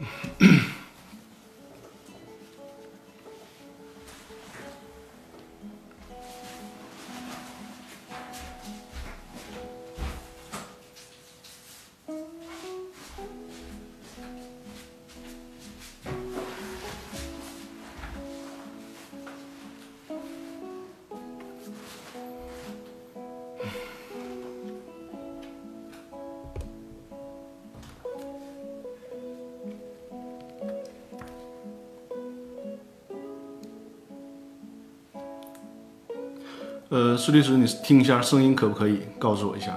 嗯呃，苏律师，你听一下声音可不可以？告诉我一下。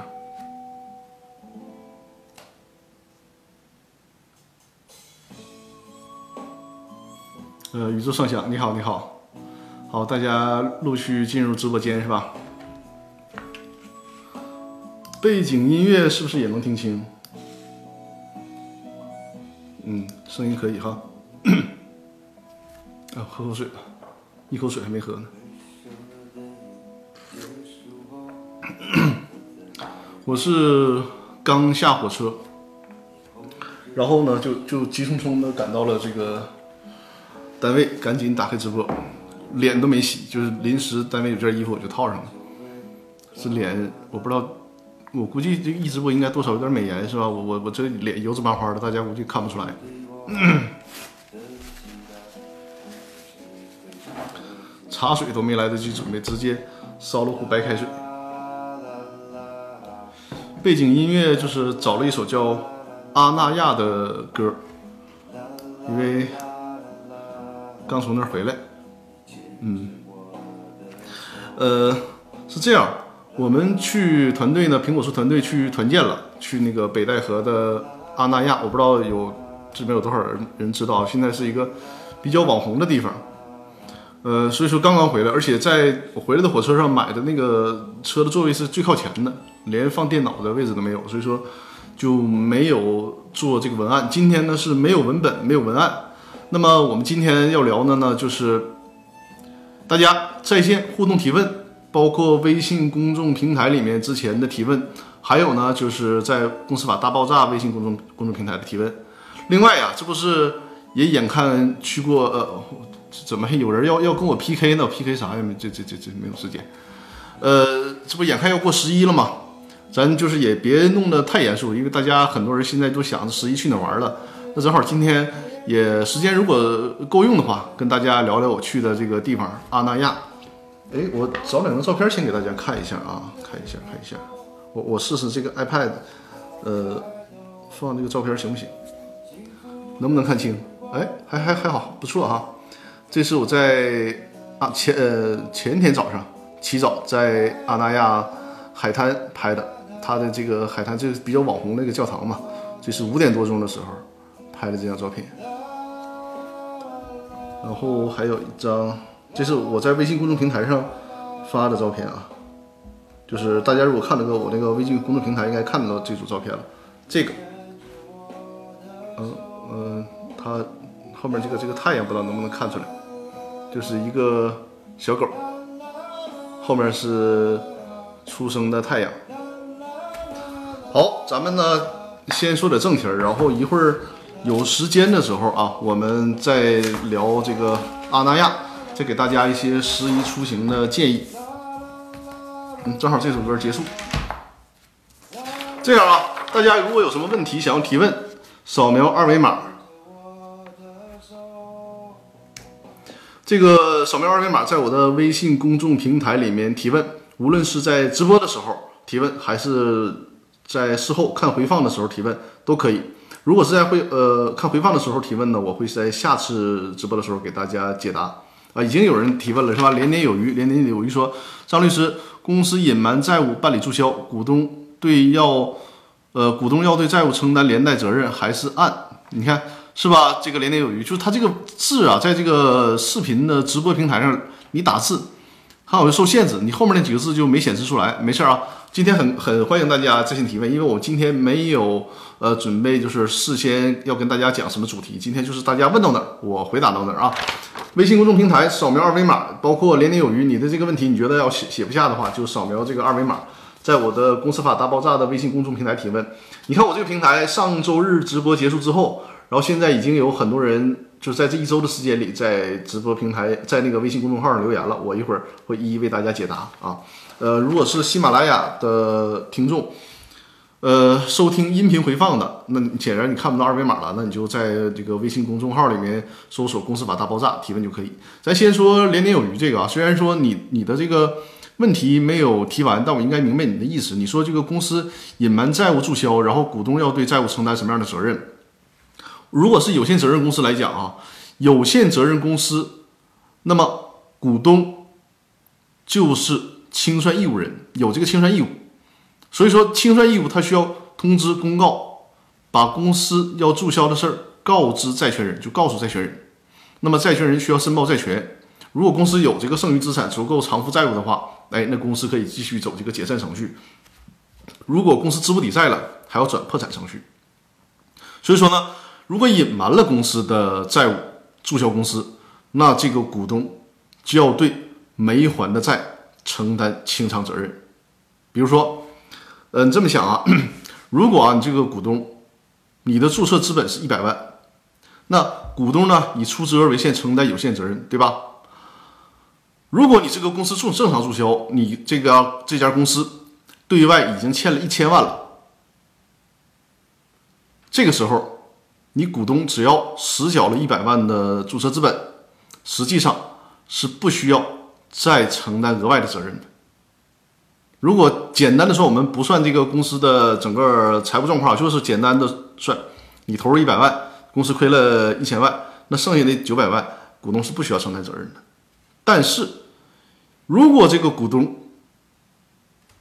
呃，宇宙上想，你好，你好，好，大家陆续进入直播间是吧？背景音乐是不是也能听清？嗯，声音可以哈。啊，喝口水吧，一口水还没喝呢。我是刚下火车，然后呢，就就急匆匆的赶到了这个单位，赶紧打开直播，脸都没洗，就是临时单位有件衣服我就套上了。这脸我不知道，我估计这一直播应该多少有点美颜是吧？我我我这脸油脂麻花的，大家估计看不出来。茶水都没来得及准备，直接烧了壶白开水。背景音乐就是找了一首叫《阿那亚》的歌，因为刚从那儿回来。嗯，呃，是这样，我们去团队呢，苹果树团队去团建了，去那个北戴河的阿那亚，我不知道有这边有多少人人知道，现在是一个比较网红的地方。呃，所以说刚刚回来，而且在我回来的火车上买的那个车的座位是最靠前的，连放电脑的位置都没有，所以说就没有做这个文案。今天呢是没有文本，没有文案。那么我们今天要聊的呢，就是大家在线互动提问，包括微信公众平台里面之前的提问，还有呢就是在公司法大爆炸微信公众公众平台的提问。另外呀，这不是也眼看去过呃。怎么还有人要要跟我 PK 呢？PK 啥呀？这这这这没有时间。呃，这不眼看要过十一了吗？咱就是也别弄得太严肃，因为大家很多人现在都想着十一去哪玩了。那正好今天也时间如果够用的话，跟大家聊聊我去的这个地方阿那亚。哎，我找两张照片先给大家看一下啊，看一下看一下。我我试试这个 iPad，呃，放这个照片行不行？能不能看清？哎，还还还好，不错哈。这是我在啊前呃前天早上起早在阿那亚海滩拍的，它的这个海滩就是比较网红那个教堂嘛。这是五点多钟的时候拍的这张照片，然后还有一张，这是我在微信公众平台上发的照片啊，就是大家如果看得到我那个微信公众平台，应该看得到这组照片了。这个，嗯嗯，它后面这个这个太阳不知道能不能看出来。就是一个小狗，后面是出生的太阳。好，咱们呢先说点正题儿，然后一会儿有时间的时候啊，我们再聊这个阿那亚，再给大家一些十一出行的建议。嗯，正好这首歌结束。这样啊，大家如果有什么问题想要提问，扫描二维码。这个扫描二维码，在我的微信公众平台里面提问，无论是在直播的时候提问，还是在事后看回放的时候提问，都可以。如果是在会呃看回放的时候提问呢，我会在下次直播的时候给大家解答。啊，已经有人提问了是吧？连年有余，连年有余说，张律师，公司隐瞒债务办理注销，股东对要呃股东要对债务承担连带责任，还是按？你看。是吧？这个连年有余，就是它这个字啊，在这个视频的直播平台上，你打字，它好像受限制，你后面那几个字就没显示出来。没事啊，今天很很欢迎大家在线提问，因为我今天没有呃准备，就是事先要跟大家讲什么主题，今天就是大家问到哪儿，我回答到哪儿啊。微信公众平台扫描二维码，包括连年有余，你的这个问题你觉得要写写不下的话，就扫描这个二维码，在我的公司法大爆炸的微信公众平台提问。你看我这个平台上周日直播结束之后。然后现在已经有很多人就在这一周的时间里，在直播平台，在那个微信公众号上留言了，我一会儿会一一为大家解答啊。呃，如果是喜马拉雅的听众，呃，收听音频回放的，那显然你看不到二维码了，那你就在这个微信公众号里面搜索“公司法大爆炸”提问就可以。咱先说连年有余这个啊，虽然说你你的这个问题没有提完，但我应该明白你的意思。你说这个公司隐瞒债务注销，然后股东要对债务承担什么样的责任？如果是有限责任公司来讲啊，有限责任公司，那么股东就是清算义务人，有这个清算义务。所以说，清算义务他需要通知公告，把公司要注销的事儿告知债权人，就告诉债权人。那么债权人需要申报债权。如果公司有这个剩余资产足够偿付债务的话，哎，那公司可以继续走这个解散程序。如果公司资不抵债了，还要转破产程序。所以说呢。如果隐瞒了公司的债务，注销公司，那这个股东就要对没还的债承担清偿责任。比如说，嗯，这么想啊，如果啊你这个股东，你的注册资本是一百万，那股东呢以出资额为限承担有限责任，对吧？如果你这个公司正正常注销，你这个这家公司对外已经欠了一千万了，这个时候。你股东只要实缴了一百万的注册资本，实际上是不需要再承担额外的责任的。如果简单的说，我们不算这个公司的整个财务状况，就是简单的算，你投入一百万，公司亏了一千万，那剩下的九百万，股东是不需要承担责任的。但是，如果这个股东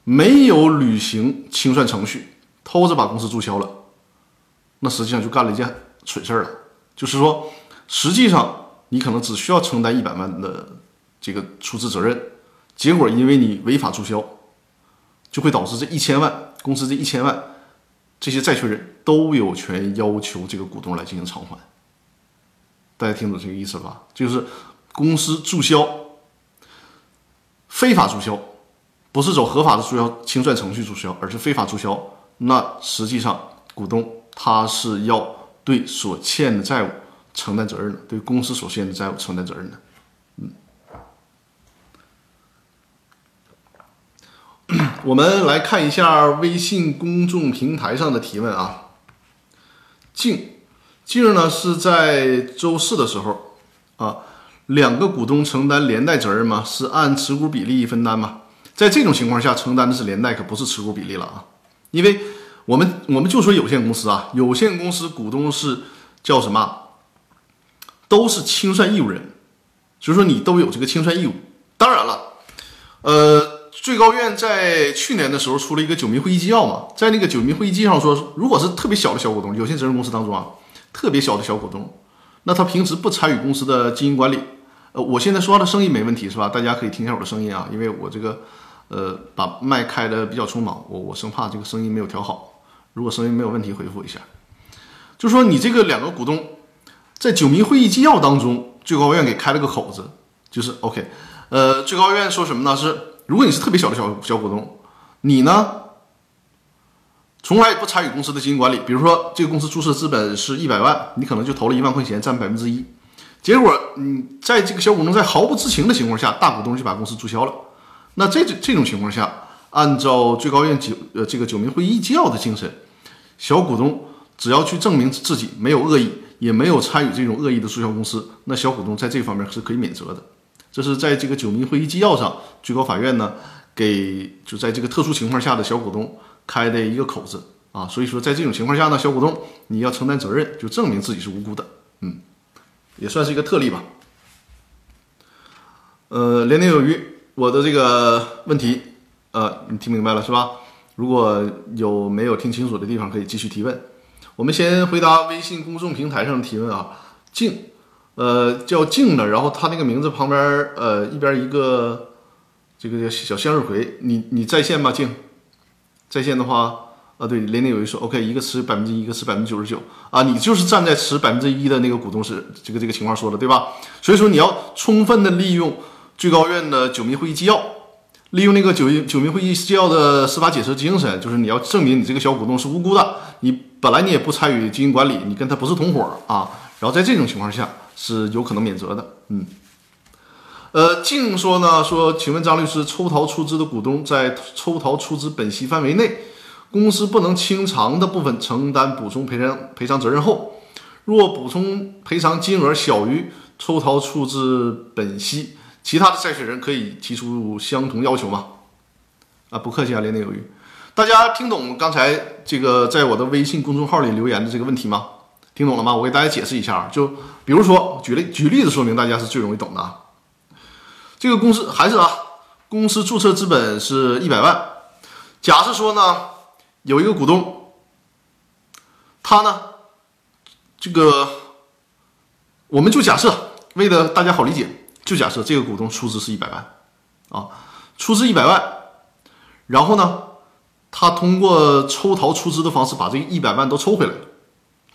没有履行清算程序，偷着把公司注销了，那实际上就干了一件。蠢事儿了，就是说，实际上你可能只需要承担一百万的这个出资责任，结果因为你违法注销，就会导致这一千万公司这一千万这些债权人都有权要求这个股东来进行偿还。大家听懂这个意思了吧？就是公司注销，非法注销，不是走合法的注销清算程序注销，而是非法注销，那实际上股东他是要。对所欠的债务承担责任的，对公司所欠的债务承担责任的，我们来看一下微信公众平台上的提问啊。静静呢是在周四的时候啊，两个股东承担连带责任吗？是按持股比例分担吗？在这种情况下，承担的是连带，可不是持股比例了啊，因为。我们我们就说有限公司啊，有限公司股东是叫什么？都是清算义务人，所以说你都有这个清算义务。当然了，呃，最高院在去年的时候出了一个九民会议纪要嘛，在那个九民会议纪要上说，如果是特别小的小股东，有限责任公司当中啊，特别小的小股东，那他平时不参与公司的经营管理。呃，我现在说话的声音没问题是吧？大家可以听一下我的声音啊，因为我这个呃把麦开的比较匆忙，我我生怕这个声音没有调好。如果声音没有问题，回复一下。就说你这个两个股东在九民会议纪要当中，最高院给开了个口子，就是 OK。呃，最高院说什么呢？是如果你是特别小的小小股东，你呢从来不参与公司的经营管理，比如说这个公司注册资本是一百万，你可能就投了一万块钱，占百分之一，结果你在这个小股东在毫不知情的情况下，大股东就把公司注销了。那这这种情况下，按照最高院九呃这个九民会议纪要的精神。小股东只要去证明自己没有恶意，也没有参与这种恶意的注销公司，那小股东在这方面是可以免责的。这是在这个九民会议纪要上，最高法院呢给就在这个特殊情况下的小股东开的一个口子啊。所以说，在这种情况下呢，小股东你要承担责任，就证明自己是无辜的，嗯，也算是一个特例吧。呃，年年有余，我的这个问题，呃，你听明白了是吧？如果有没有听清楚的地方，可以继续提问。我们先回答微信公众平台上的提问啊。静，呃，叫静的，然后他那个名字旁边，呃，一边一个这个叫小向日葵。你你在线吗？静，在线的话，啊，对，连连有一说，OK，一个持百分之一，一个持百分之九十九啊，你就是站在持百分之一的那个股东是这个这个情况说的，对吧？所以说你要充分的利用最高院的九民会议纪要。利用那个九九民会议纪要的司法解释精神，就是你要证明你这个小股东是无辜的，你本来你也不参与经营管理，你跟他不是同伙啊，然后在这种情况下是有可能免责的。嗯，呃，静说呢说，请问张律师，抽逃出资的股东在抽逃出资本息范围内，公司不能清偿的部分承担补充赔偿赔偿责任后，若补充赔偿金额小于抽逃出资本息，其他的债权人可以提出相同要求吗？啊，不客气啊，连年有余。大家听懂刚才这个在我的微信公众号里留言的这个问题吗？听懂了吗？我给大家解释一下，就比如说举例举例子说明，大家是最容易懂的啊。这个公司还是啊，公司注册资本是一百万。假设说呢，有一个股东，他呢，这个我们就假设，为了大家好理解，就假设这个股东出资是一百万啊，出资一百万，然后呢？他通过抽逃出资的方式把这一百万都抽回来了，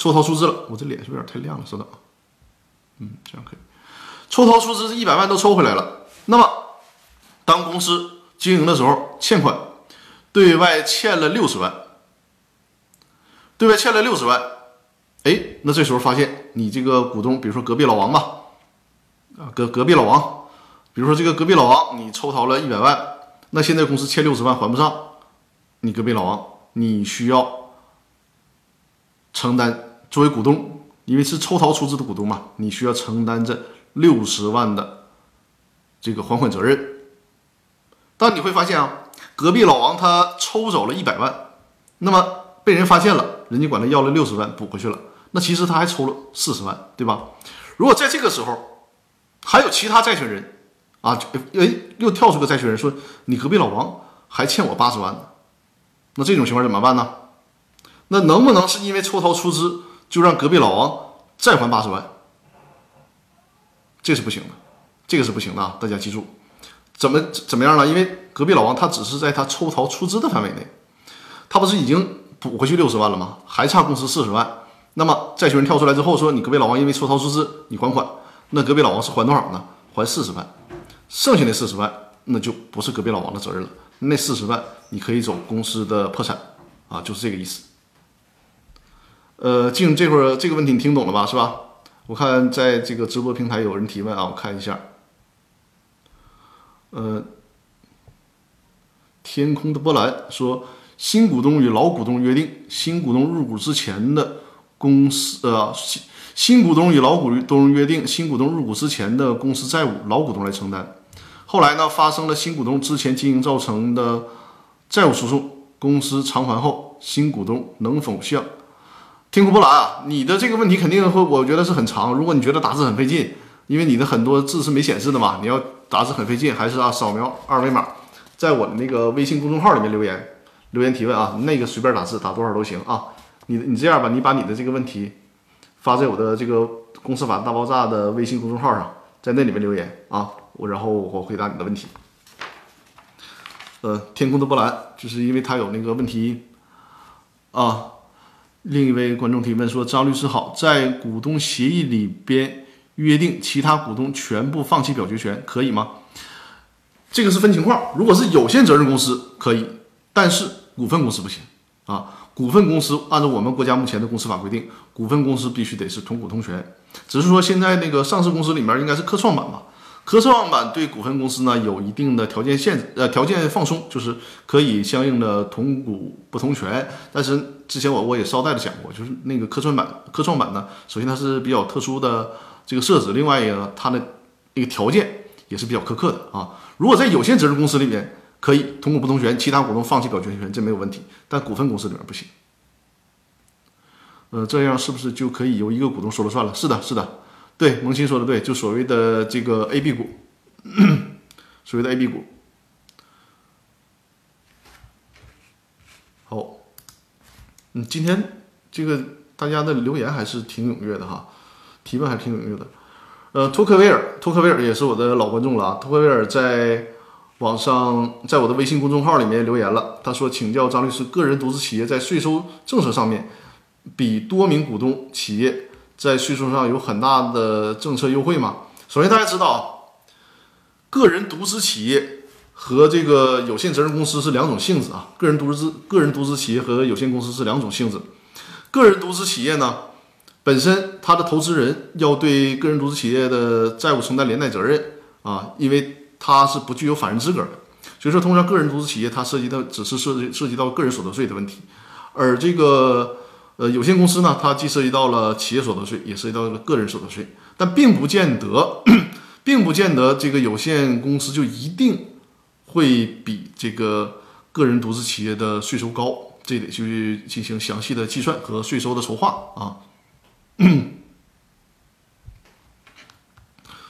抽逃出资了。我这脸是不是有点太亮了？稍等啊，嗯，这样可以。抽逃出资这一百万都抽回来了。那么，当公司经营的时候欠款，对外欠了六十万，对外欠了六十万。哎，那这时候发现你这个股东，比如说隔壁老王吧，啊，隔隔壁老王，比如说这个隔壁老王，你抽逃了一百万，那现在公司欠六十万还不上。你隔壁老王，你需要承担作为股东，因为是抽逃出资的股东嘛，你需要承担这六十万的这个还款责任。但你会发现啊，隔壁老王他抽走了一百万，那么被人发现了，人家管他要了六十万补回去了，那其实他还抽了四十万，对吧？如果在这个时候还有其他债权人啊，哎，又跳出个债权人说，你隔壁老王还欠我八十万呢。那这种情况怎么办呢？那能不能是因为抽逃出资就让隔壁老王再还八十万？这是不行的，这个是不行的啊！大家记住，怎么怎么样呢？因为隔壁老王他只是在他抽逃出资的范围内，他不是已经补回去六十万了吗？还差公司四十万。那么债权人跳出来之后说：“你隔壁老王因为抽逃出资，你还款。”那隔壁老王是还多少呢？还四十万，剩下的四十万那就不是隔壁老王的责任了。那四十万你可以走公司的破产，啊，就是这个意思。呃，进这会儿这个问题你听懂了吧？是吧？我看在这个直播平台有人提问啊，我看一下。呃，天空的波澜说，新股东与老股东约定，新股东入股之前的公司呃新新股东与老股东约定，新股东入股之前的公司债务，老股东来承担。后来呢，发生了新股东之前经营造成的债务诉讼，公司偿还后，新股东能否向天空波澜啊？你的这个问题肯定会，我觉得是很长。如果你觉得打字很费劲，因为你的很多字是没显示的嘛，你要打字很费劲，还是啊，扫描二维码，在我的那个微信公众号里面留言，留言提问啊，那个随便打字，打多少都行啊。你你这样吧，你把你的这个问题发在我的这个公司法大爆炸的微信公众号上，在那里面留言啊。我然后我回答你的问题。呃，天空的波澜，就是因为它有那个问题啊。另一位观众提问说：“张律师好，在股东协议里边约定其他股东全部放弃表决权，可以吗？”这个是分情况，如果是有限责任公司可以，但是股份公司不行啊。股份公司按照我们国家目前的公司法规定，股份公司必须得是同股同权。只是说现在那个上市公司里面应该是科创板吧。科创板对股份公司呢有一定的条件限制，呃，条件放松，就是可以相应的同股不同权。但是之前我我也捎带的讲过，就是那个科创板，科创板呢，首先它是比较特殊的这个设置，另外一个它的那个条件也是比较苛刻的啊。如果在有限责任公司里面可以同股不同权，其他股东放弃表决权，这没有问题，但股份公司里面不行。呃，这样是不是就可以由一个股东说了算了？是的，是的。对，萌新说的对，就所谓的这个 A、B 股，所谓的 A、B 股。好，嗯，今天这个大家的留言还是挺踊跃的哈，提问还挺踊跃的。呃，托克维尔，托克维尔也是我的老观众了啊。托克维尔在网上，在我的微信公众号里面留言了，他说：“请教张律师，个人独资企业在税收政策上面，比多名股东企业。”在税收上有很大的政策优惠吗？首先，大家知道，个人独资企业和这个有限责任公司是两种性质啊。个人独资个人独资企业和有限公司是两种性质。个人独资企业呢，本身他的投资人要对个人独资企业的债务承担连带责任啊，因为他是不具有法人资格的。所以说，通常个人独资企业它涉及到只是涉及涉及到个人所得税的问题，而这个呃有限公司呢，它既涉及到了企业所得税，也涉及到了个人所得税，但并不见得，并不见得这个有限公司就一定会比这个个人独资企业的税收高。这得去进行详细的计算和税收的筹划啊。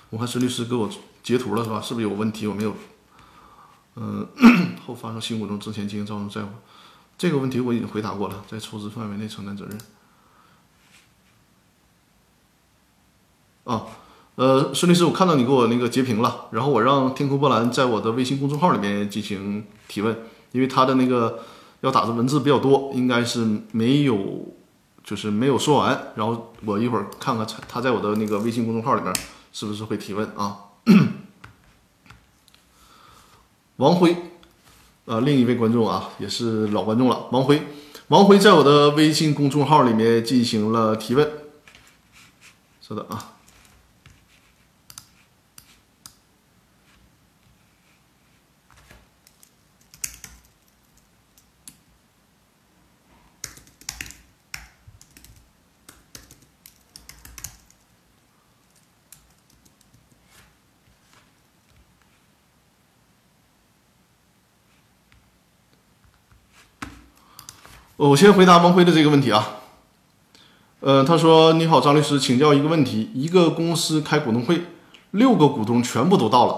我看孙律师给我截图了是吧？是不是有问题？我没有。嗯，后发生新股中之前进行造成债务，这个问题我已经回答过了，在出资范围内承担责任。啊，呃，孙律师，我看到你给我那个截屏了，然后我让天空波澜在我的微信公众号里面进行提问，因为他的那个。要打的文字比较多，应该是没有，就是没有说完。然后我一会儿看看他在我的那个微信公众号里面是不是会提问啊？王辉，呃，另一位观众啊，也是老观众了。王辉，王辉在我的微信公众号里面进行了提问。稍等啊。我先回答王辉的这个问题啊，呃，他说：“你好，张律师，请教一个问题：一个公司开股东会，六个股东全部都到了，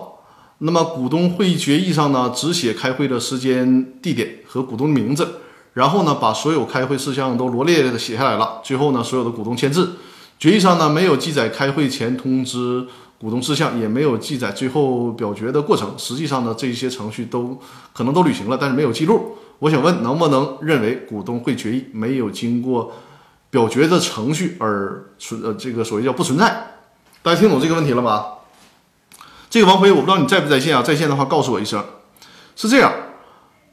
那么股东会议决议上呢，只写开会的时间、地点和股东的名字，然后呢，把所有开会事项都罗列的写下来了，最后呢，所有的股东签字。决议上呢，没有记载开会前通知股东事项，也没有记载最后表决的过程。实际上呢，这些程序都可能都履行了，但是没有记录。”我想问，能不能认为股东会决议没有经过表决的程序而存呃这个所谓叫不存在？大家听懂这个问题了吗？这个王辉，我不知道你在不在线啊？在线的话告诉我一声。是这样，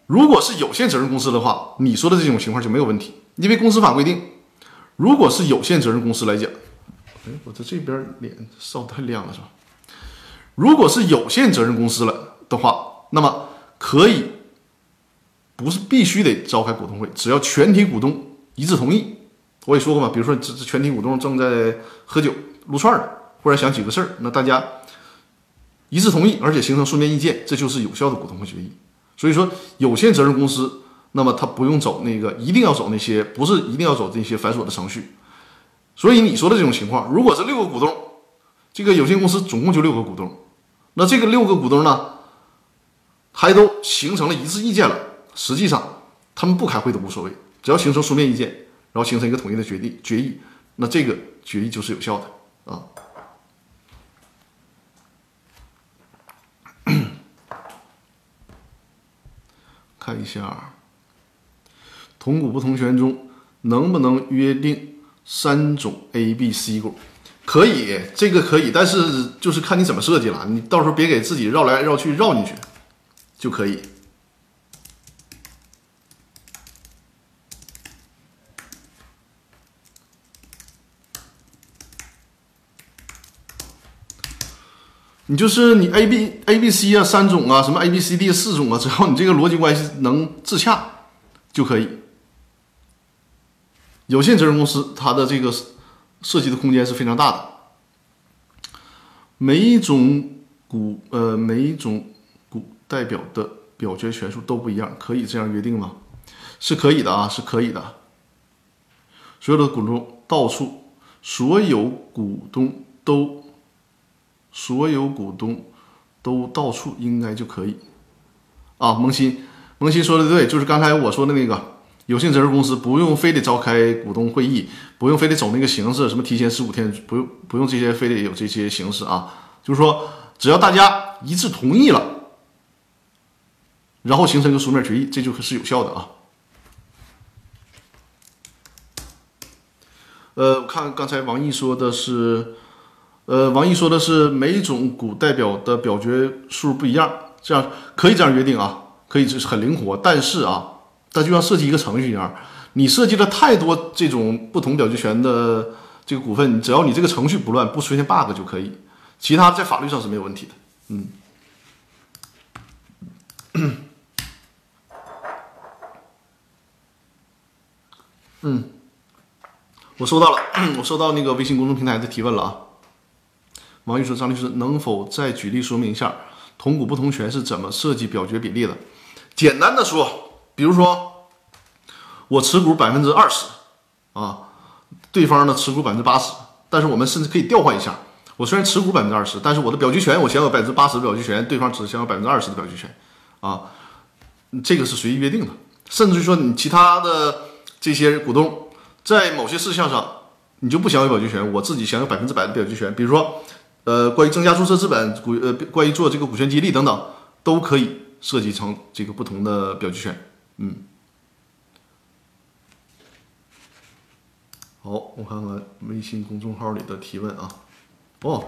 如果是有限责任公司的话，你说的这种情况就没有问题，因为公司法规定，如果是有限责任公司来讲，哎，我在这边脸烧太亮了是吧？如果是有限责任公司了的话，那么可以。不是必须得召开股东会，只要全体股东一致同意。我也说过嘛，比如说这这全体股东正在喝酒撸串儿或者想几个事儿，那大家一致同意，而且形成书面意见，这就是有效的股东会决议。所以说，有限责任公司，那么他不用走那个一定要走那些，不是一定要走这些繁琐的程序。所以你说的这种情况，如果是六个股东，这个有限公司总共就六个股东，那这个六个股东呢，还都形成了一致意见了。实际上，他们不开会都无所谓，只要形成书面意见，然后形成一个统一的决定决议，那这个决议就是有效的啊。看一下，同股不同权中能不能约定三种 A、B、C 股？可以，这个可以，但是就是看你怎么设计了，你到时候别给自己绕来绕去绕进去就可以。你就是你 A B A B C 啊三种啊什么 A B C D 四种啊，只要你这个逻辑关系能自洽就可以。有限责任公司它的这个涉及的空间是非常大的，每一种股呃每一种股代表的表决权数都不一样，可以这样约定吗？是可以的啊，是可以的。所有的股东到处，所有股东都。所有股东都到处应该就可以啊，萌新，萌新说的对，就是刚才我说的那个有限责任公司不用非得召开股东会议，不用非得走那个形式，什么提前十五天，不用不用这些，非得有这些形式啊，就是说只要大家一致同意了，然后形成一个书面决议，这就是有效的啊。呃，我看刚才王毅说的是。呃，王毅说的是每种股代表的表决数不一样，这样可以这样约定啊，可以就是很灵活。但是啊，它就像设计一个程序一样，你设计了太多这种不同表决权的这个股份，只要你这个程序不乱，不出现 bug 就可以，其他在法律上是没有问题的。嗯。嗯，我收到了，我收到那个微信公众平台的提问了啊。王玉说：“张律师，能否再举例说明一下同股不同权是怎么设计表决比例的？简单的说，比如说我持股百分之二十啊，对方呢持股百分之八十，但是我们甚至可以调换一下。我虽然持股百分之二十，但是我的表决权我享有百分之八十的表决权，对方只享有百分之二十的表决权啊。这个是随意约定的，甚至于说你其他的。”这些股东在某些事项上，你就不享有表决权，我自己享有百分之百的表决权。比如说，呃，关于增加注册资本、股呃，关于做这个股权激励等等，都可以设计成这个不同的表决权。嗯，好，我看看微信公众号里的提问啊。哦，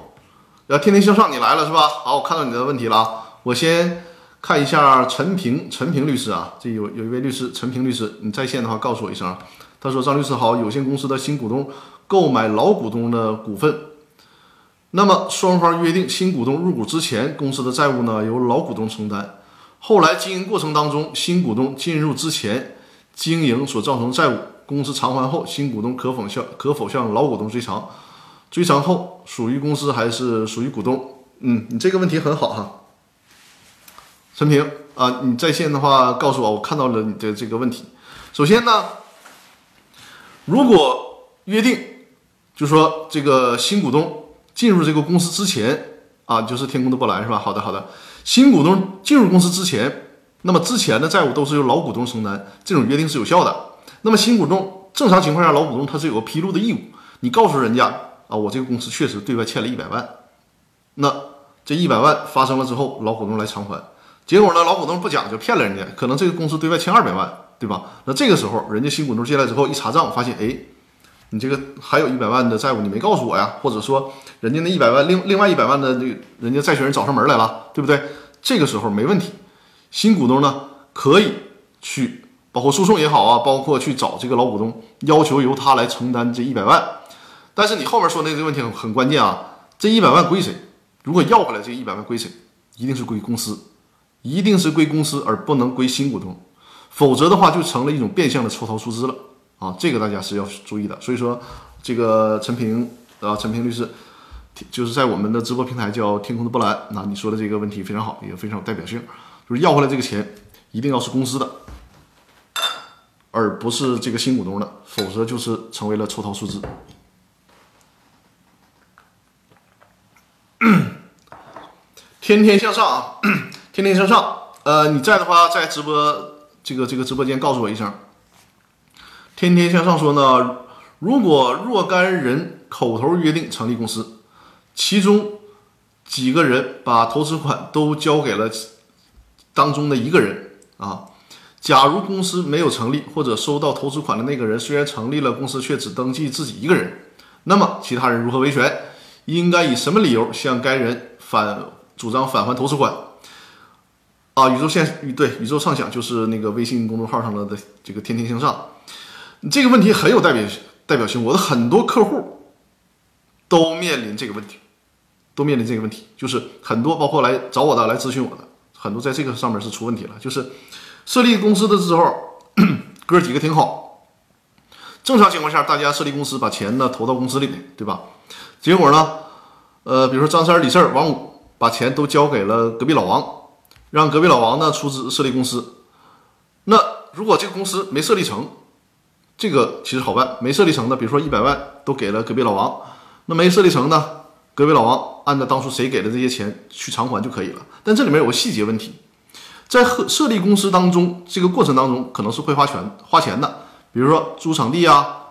要天天向上，你来了是吧？好，我看到你的问题了啊，我先。看一下陈平，陈平律师啊，这有有一位律师，陈平律师，你在线的话告诉我一声。他说：“张律师好，有限公司的新股东购买老股东的股份，那么双方约定新股东入股之前，公司的债务呢由老股东承担。后来经营过程当中，新股东进入之前经营所造成债务，公司偿还后，新股东可否向可否向老股东追偿？追偿后属于公司还是属于股东？嗯，你这个问题很好哈。”陈平啊，你在线的话告诉我，我看到了你的这个问题。首先呢，如果约定，就说这个新股东进入这个公司之前啊，就是天空的波澜是吧？好的，好的。新股东进入公司之前，那么之前的债务都是由老股东承担，这种约定是有效的。那么新股东正常情况下，老股东他是有个披露的义务，你告诉人家啊，我这个公司确实对外欠了一百万，那这一百万发生了之后，老股东来偿还。结果呢，老股东不讲究，骗了人家，可能这个公司对外欠二百万，对吧？那这个时候，人家新股东进来之后一查账，发现，哎，你这个还有一百万的债务，你没告诉我呀？或者说，人家那一百万，另另外一百万的那人家债权人找上门来了，对不对？这个时候没问题，新股东呢可以去，包括诉讼也好啊，包括去找这个老股东，要求由他来承担这一百万。但是你后面说那个问题很很关键啊，这一百万归谁？如果要回来这一百万归谁？一定是归公司。一定是归公司，而不能归新股东，否则的话就成了一种变相的抽逃出资了啊！这个大家是要注意的。所以说，这个陈平啊，陈平律师，就是在我们的直播平台叫“天空的波澜”。那你说的这个问题非常好，也非常有代表性，就是要回来这个钱一定要是公司的，而不是这个新股东的，否则就是成为了抽逃出资。天天向上啊！天天向上，呃，你在的话，在直播这个这个直播间告诉我一声。天天向上说呢，如果若干人口头约定成立公司，其中几个人把投资款都交给了当中的一个人啊，假如公司没有成立，或者收到投资款的那个人虽然成立了公司，却只登记自己一个人，那么其他人如何维权？应该以什么理由向该人反主张返还投资款？啊，宇宙线对宇宙畅想就是那个微信公众号上的这个天天向上，这个问题很有代表代表性。我的很多客户都面临这个问题，都面临这个问题，就是很多包括来找我的、来咨询我的，很多在这个上面是出问题了。就是设立公司的时候，哥几个挺好，正常情况下大家设立公司把钱呢投到公司里面，对吧？结果呢，呃，比如说张三、李四、王五把钱都交给了隔壁老王。让隔壁老王呢出资设立公司，那如果这个公司没设立成，这个其实好办。没设立成的，比如说一百万都给了隔壁老王，那没设立成呢，隔壁老王按照当初谁给的这些钱去偿还就可以了。但这里面有个细节问题，在设设立公司当中，这个过程当中可能是会花钱花钱的，比如说租场地啊，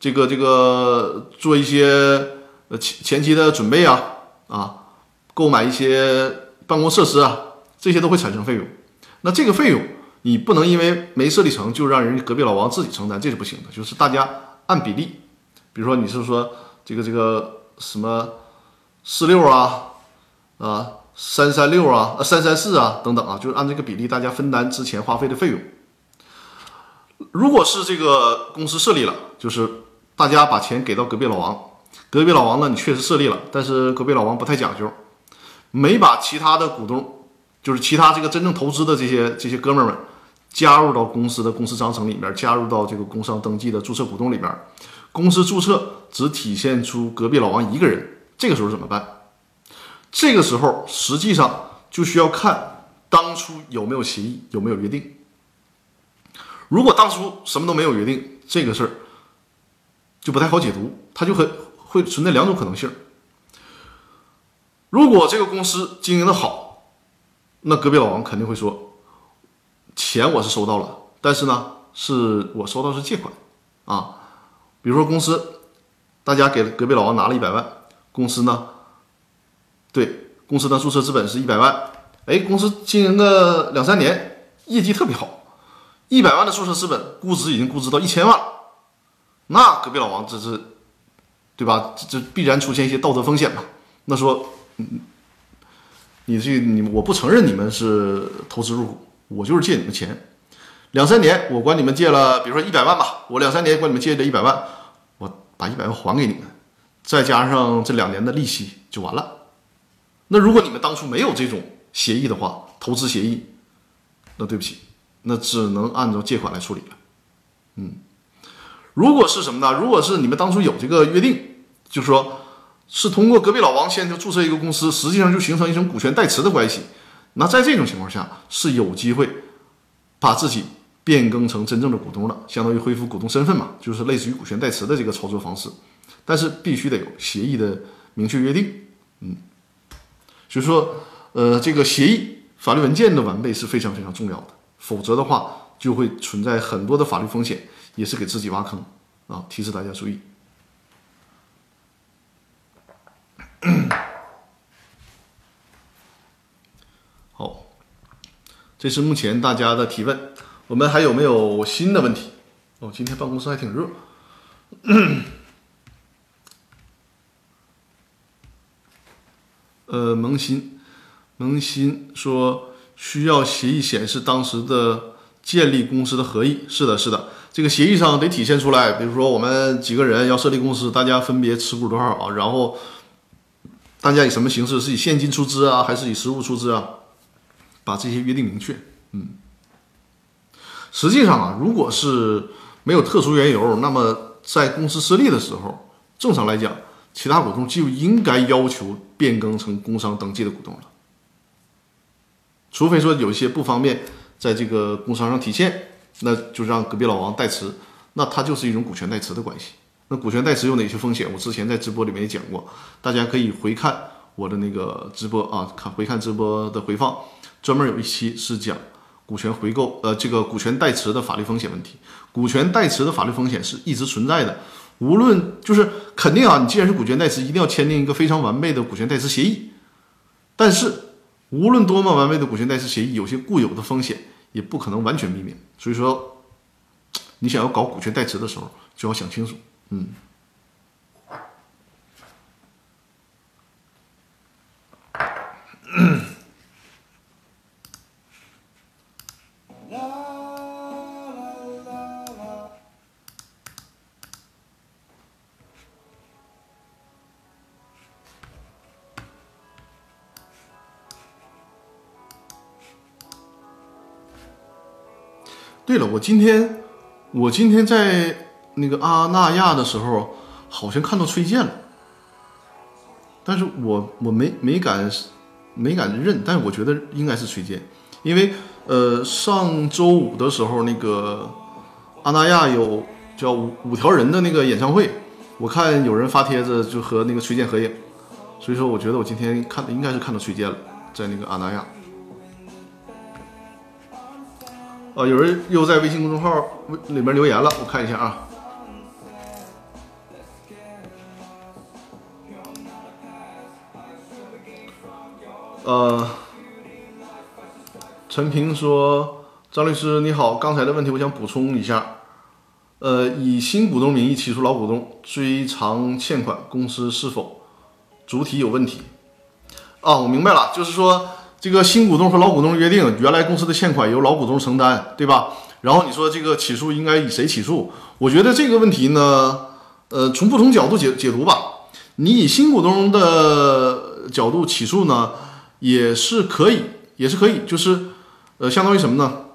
这个这个做一些呃前前期的准备啊啊，购买一些办公设施啊。这些都会产生费用，那这个费用你不能因为没设立成就让人隔壁老王自己承担，这是不行的。就是大家按比例，比如说你是说这个这个什么四六啊啊三三六啊三三四啊等等啊，就是按这个比例大家分担之前花费的费用。如果是这个公司设立了，就是大家把钱给到隔壁老王，隔壁老王呢，你确实设立了，但是隔壁老王不太讲究，没把其他的股东，就是其他这个真正投资的这些这些哥们儿们加入到公司的公司章程里面，加入到这个工商登记的注册股东里面，公司注册只体现出隔壁老王一个人，这个时候怎么办？这个时候实际上就需要看当初有没有协议，有没有约定。如果当初什么都没有约定，这个事儿就不太好解读，它就很会存在两种可能性。如果这个公司经营的好，那隔壁老王肯定会说，钱我是收到了，但是呢，是我收到是借款啊。比如说公司，大家给隔壁老王拿了一百万，公司呢。对公司的注册资本是一百万，哎，公司经营个两三年，业绩特别好，一百万的注册资本估值已经估值到一千万了，那隔壁老王这是，对吧？这这必然出现一些道德风险嘛？那说，嗯，你这你我不承认你们是投资入股，我就是借你们钱，两三年我管你们借了，比如说一百万吧，我两三年管你们借了一百万，我把一百万还给你们，再加上这两年的利息就完了。那如果你们当初没有这种协议的话，投资协议，那对不起，那只能按照借款来处理了。嗯，如果是什么呢？如果是你们当初有这个约定，就是说是通过隔壁老王先就注册一个公司，实际上就形成一种股权代持的关系。那在这种情况下是有机会把自己变更成真正的股东的，相当于恢复股东身份嘛，就是类似于股权代持的这个操作方式。但是必须得有协议的明确约定。嗯。所以说，呃，这个协议法律文件的完备是非常非常重要的，否则的话就会存在很多的法律风险，也是给自己挖坑啊！提示大家注意。这是目前大家的提问，我们还有没有新的问题？哦，今天办公室还挺热。呃，萌新，萌新说需要协议显示当时的建立公司的合意。是的，是的，这个协议上得体现出来。比如说，我们几个人要设立公司，大家分别持股多少啊？然后大家以什么形式？是以现金出资啊，还是以实物出资啊？把这些约定明确。嗯，实际上啊，如果是没有特殊缘由，那么在公司设立的时候，正常来讲。其他股东就应该要求变更成工商登记的股东了，除非说有一些不方便在这个工商上体现，那就让隔壁老王代持，那他就是一种股权代持的关系。那股权代持有哪些风险？我之前在直播里面也讲过，大家可以回看我的那个直播啊，看回看直播的回放，专门有一期是讲股权回购，呃，这个股权代持的法律风险问题。股权代持的法律风险是一直存在的。无论就是肯定啊，你既然是股权代持，一定要签订一个非常完备的股权代持协议。但是，无论多么完备的股权代持协议，有些固有的风险也不可能完全避免。所以说，你想要搞股权代持的时候，就要想清楚。嗯。对了，我今天我今天在那个阿那亚的时候，好像看到崔健了，但是我我没没敢没敢认，但是我觉得应该是崔健，因为呃上周五的时候那个阿那亚有叫五五条人的那个演唱会，我看有人发帖子就和那个崔健合影，所以说我觉得我今天看的应该是看到崔健了，在那个阿那亚。啊，有人又在微信公众号里面留言了，我看一下啊。呃，陈平说：“张律师你好，刚才的问题我想补充一下。呃，以新股东名义起诉老股东追偿欠款，公司是否主体有问题？”啊，我明白了，就是说。这个新股东和老股东约定，原来公司的欠款由老股东承担，对吧？然后你说这个起诉应该以谁起诉？我觉得这个问题呢，呃，从不同角度解解读吧。你以新股东的角度起诉呢，也是可以，也是可以，就是呃，相当于什么呢？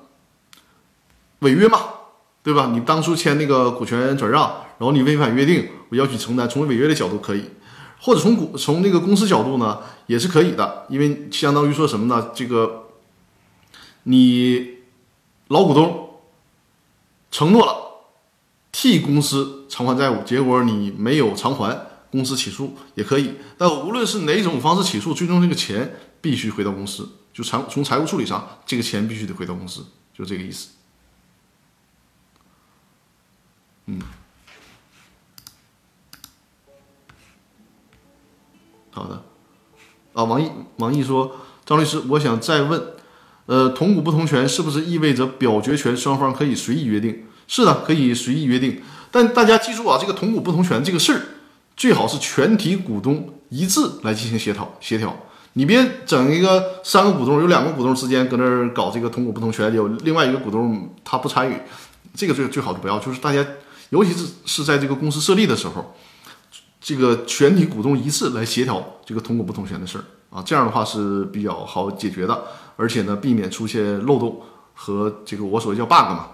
违约嘛，对吧？你当初签那个股权转让，然后你违反约定，我要去承担。从违约的角度可以，或者从股从那个公司角度呢，也是可以的，因为相当于说什么呢？这个你老股东承诺了替公司偿还债务，结果你没有偿还，公司起诉也可以。但无论是哪种方式起诉，最终这个钱必须回到公司，就财从财务处理上，这个钱必须得回到公司，就这个意思。嗯，好的。啊，王毅，王毅说，张律师，我想再问，呃，同股不同权是不是意味着表决权双方可以随意约定？是的，可以随意约定。但大家记住啊，这个同股不同权这个事儿，最好是全体股东一致来进行协调协调。你别整一个三个股东，有两个股东之间搁那儿搞这个同股不同权，有另外一个股东他不参与，这个最最好的不要，就是大家。尤其是是在这个公司设立的时候，这个全体股东一致来协调这个同股不同权的事儿啊，这样的话是比较好解决的，而且呢，避免出现漏洞和这个我所谓叫 bug 嘛。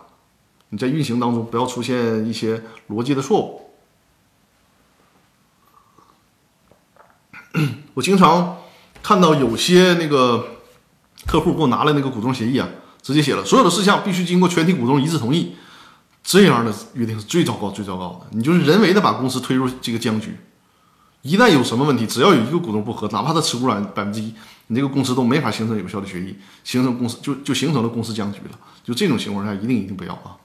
你在运行当中不要出现一些逻辑的错误。我经常看到有些那个客户给我拿了那个股东协议啊，直接写了所有的事项必须经过全体股东一致同意。这样的约定是最糟糕、最糟糕的。你就是人为的把公司推入这个僵局。一旦有什么问题，只要有一个股东不和，哪怕他持股量百分之一，你这个公司都没法形成有效的决议，形成公司就就形成了公司僵局了。就这种情况下，一定一定不要啊。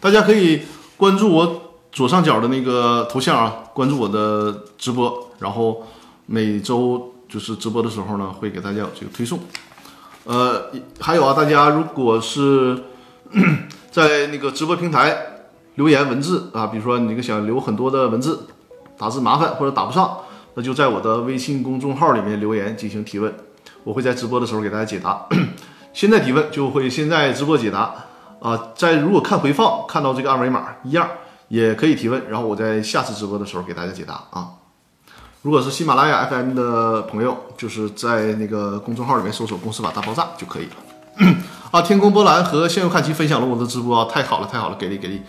大家可以关注我左上角的那个头像啊，关注我的直播，然后每周。就是直播的时候呢，会给大家有这个推送。呃，还有啊，大家如果是 在那个直播平台留言文字啊，比如说你这个想留很多的文字，打字麻烦或者打不上，那就在我的微信公众号里面留言进行提问，我会在直播的时候给大家解答。现在提问就会现在直播解答啊，在如果看回放看到这个二维码一样也可以提问，然后我在下次直播的时候给大家解答啊。如果是喜马拉雅 FM 的朋友，就是在那个公众号里面搜索“公司法大爆炸”就可以了。啊，天空波澜和向右看齐分享了我的直播啊，太好了，太好了，给力给力。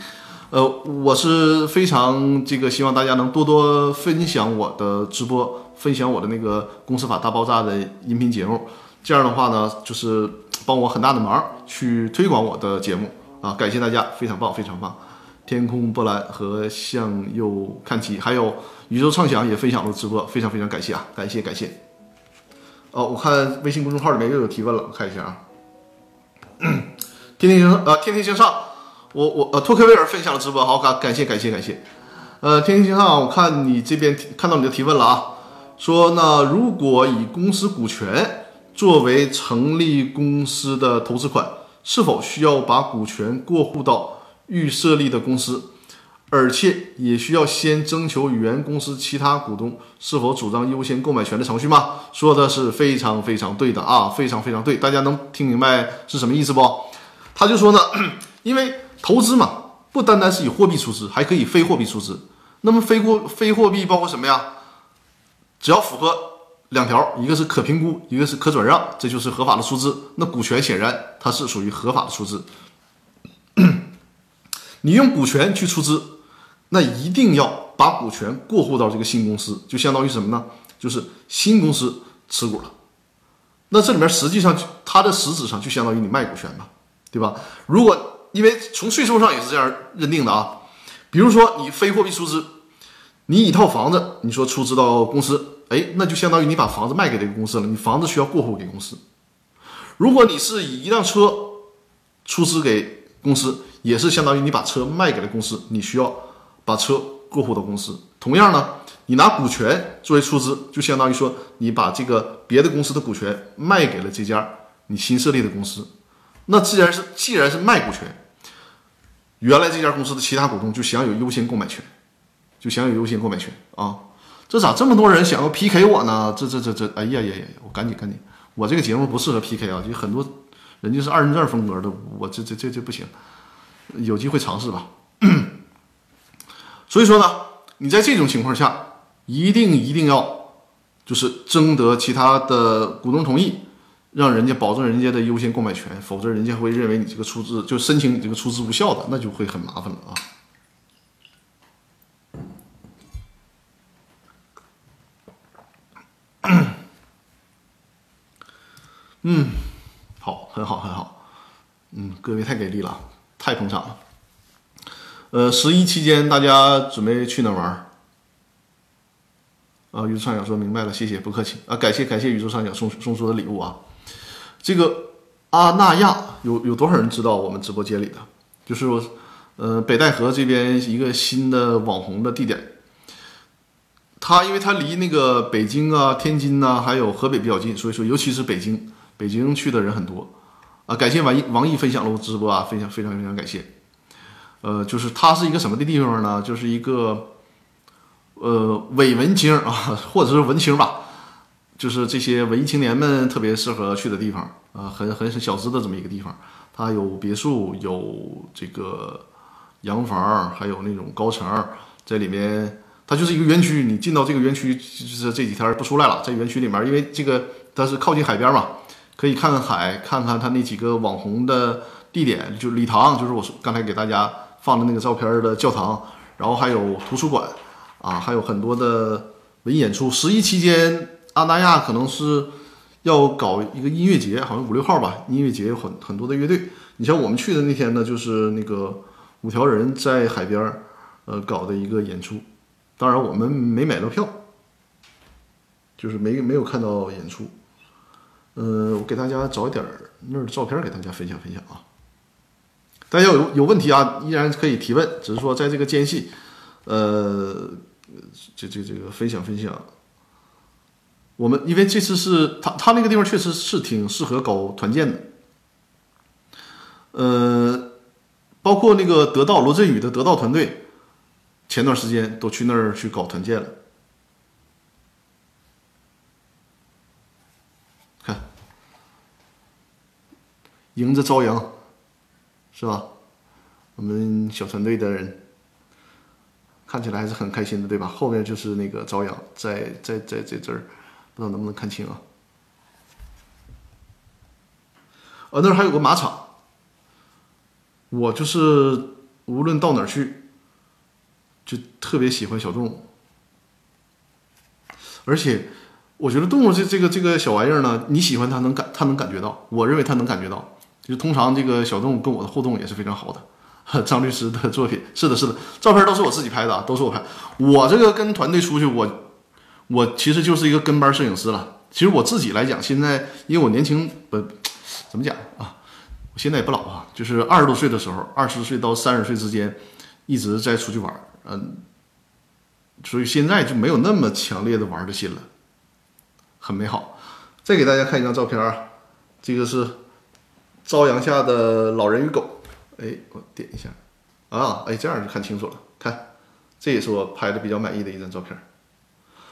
呃，我是非常这个希望大家能多多分享我的直播，分享我的那个“公司法大爆炸”的音频节目。这样的话呢，就是帮我很大的忙，去推广我的节目啊。感谢大家，非常棒，非常棒。天空波澜和向右看齐，还有。宇宙畅想也分享了直播，非常非常感谢啊，感谢感谢。哦，我看微信公众号里面又有提问了，我看一下啊。天天向上呃天天向上，我我呃托克维尔分享了直播，好感感谢感谢感谢。呃，天天向上，我看你这边看到你的提问了啊，说那如果以公司股权作为成立公司的投资款，是否需要把股权过户到预设立的公司？而且也需要先征求原公司其他股东是否主张优先购买权的程序吗？说的是非常非常对的啊，非常非常对，大家能听明白是什么意思不？他就说呢，因为投资嘛，不单单是以货币出资，还可以非货币出资。那么非货非货币包括什么呀？只要符合 两条，一个是可评估，一个是可转让，这就是合法的出资。那股权显然它是属于合法的出资。你用股权去出资。那一定要把股权过户到这个新公司，就相当于什么呢？就是新公司持股了。那这里面实际上它的实质上就相当于你卖股权嘛，对吧？如果因为从税收上也是这样认定的啊。比如说你非货币出资，你一套房子，你说出资到公司，哎，那就相当于你把房子卖给这个公司了，你房子需要过户给公司。如果你是以一辆车出资给公司，也是相当于你把车卖给了公司，你需要。把车过户到公司，同样呢，你拿股权作为出资，就相当于说你把这个别的公司的股权卖给了这家你新设立的公司。那既然是既然是卖股权，原来这家公司的其他股东就享有优先购买权，就享有优先购买权啊。这咋这么多人想要 PK 我呢？这这这这，哎呀呀呀！我赶紧赶紧，我这个节目不适合 PK 啊，就很多人家是二人转风格的，我这这这这不行，有机会尝试吧。所以说呢，你在这种情况下，一定一定要就是征得其他的股东同意，让人家保证人家的优先购买权，否则人家会认为你这个出资就申请你这个出资无效的，那就会很麻烦了啊。嗯，好，很好，很好。嗯，各位太给力了，太捧场了。呃，十一期间大家准备去哪玩？啊，宇宙上角说明白了，谢谢，不客气啊，感谢感谢宇宙上角送送出的礼物啊。这个阿那亚有有多少人知道我们直播间里的？就是呃北戴河这边一个新的网红的地点。它因为它离那个北京啊、天津呐，还有河北比较近，所以说尤其是北京，北京去的人很多啊。感谢王毅王毅分享了我直播啊，分享非常非常感谢。呃，就是它是一个什么的地方呢？就是一个呃伪文青啊，或者是文青吧，就是这些文艺青年们特别适合去的地方啊，很很小资的这么一个地方。它有别墅，有这个洋房，还有那种高层，在里面。它就是一个园区，你进到这个园区就是这几天不出来了。在园区里面，因为这个它是靠近海边嘛，可以看看海，看看它那几个网红的地点，就礼堂，就是我刚才给大家放的那个照片的教堂，然后还有图书馆啊，还有很多的文艺演出。十一期间，阿那亚可能是要搞一个音乐节，好像五六号吧，音乐节有很很多的乐队。你像我们去的那天呢，就是那个五条人在海边呃搞的一个演出。当然，我们没买到票，就是没没有看到演出。呃，我给大家找一点那儿的照片给大家分享分享啊。大家有有问题啊，依然可以提问，只是说在这个间隙，呃，这这这个分享分享。我们因为这次是他他那个地方确实是挺适合搞团建的，呃，包括那个得到罗振宇的得到团队。前段时间都去那儿去搞团建了，看，迎着朝阳，是吧？我们小团队的人看起来还是很开心的，对吧？后面就是那个朝阳，在在在在这儿，不知道能不能看清啊？啊，那儿还有个马场，我就是无论到哪儿去。就特别喜欢小动物，而且我觉得动物这这个这个小玩意儿呢，你喜欢它能感它能感觉到，我认为它能感觉到。就通常这个小动物跟我的互动也是非常好的。张律师的作品是的，是的，照片都是我自己拍的，都是我拍。我这个跟团队出去，我我其实就是一个跟班摄影师了。其实我自己来讲，现在因为我年轻不怎么讲啊，我现在也不老啊，就是二十多岁的时候，二十岁到三十岁之间一直在出去玩。嗯，所以现在就没有那么强烈的玩的心了，很美好。再给大家看一张照片啊，这个是朝阳下的老人与狗。哎，我点一下啊，哎，这样就看清楚了。看，这也是我拍的比较满意的一张照片。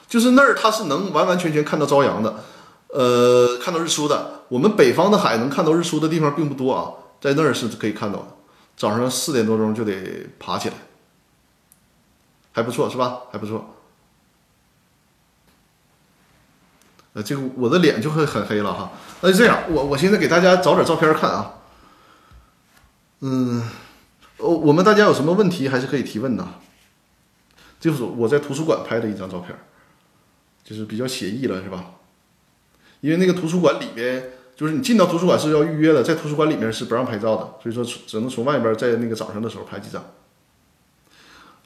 就是那儿它是能完完全全看到朝阳的，呃，看到日出的。我们北方的海能看到日出的地方并不多啊，在那儿是可以看到的。早上四点多钟就得爬起来。还不错是吧？还不错。呃，这个我的脸就会很黑了哈。那就这样，我我现在给大家找点照片看啊。嗯，哦，我们大家有什么问题还是可以提问的。就是我在图书馆拍的一张照片，就是比较写意了是吧？因为那个图书馆里边，就是你进到图书馆是要预约的，在图书馆里面是不让拍照的，所以说只能从外边在那个早上的时候拍几张。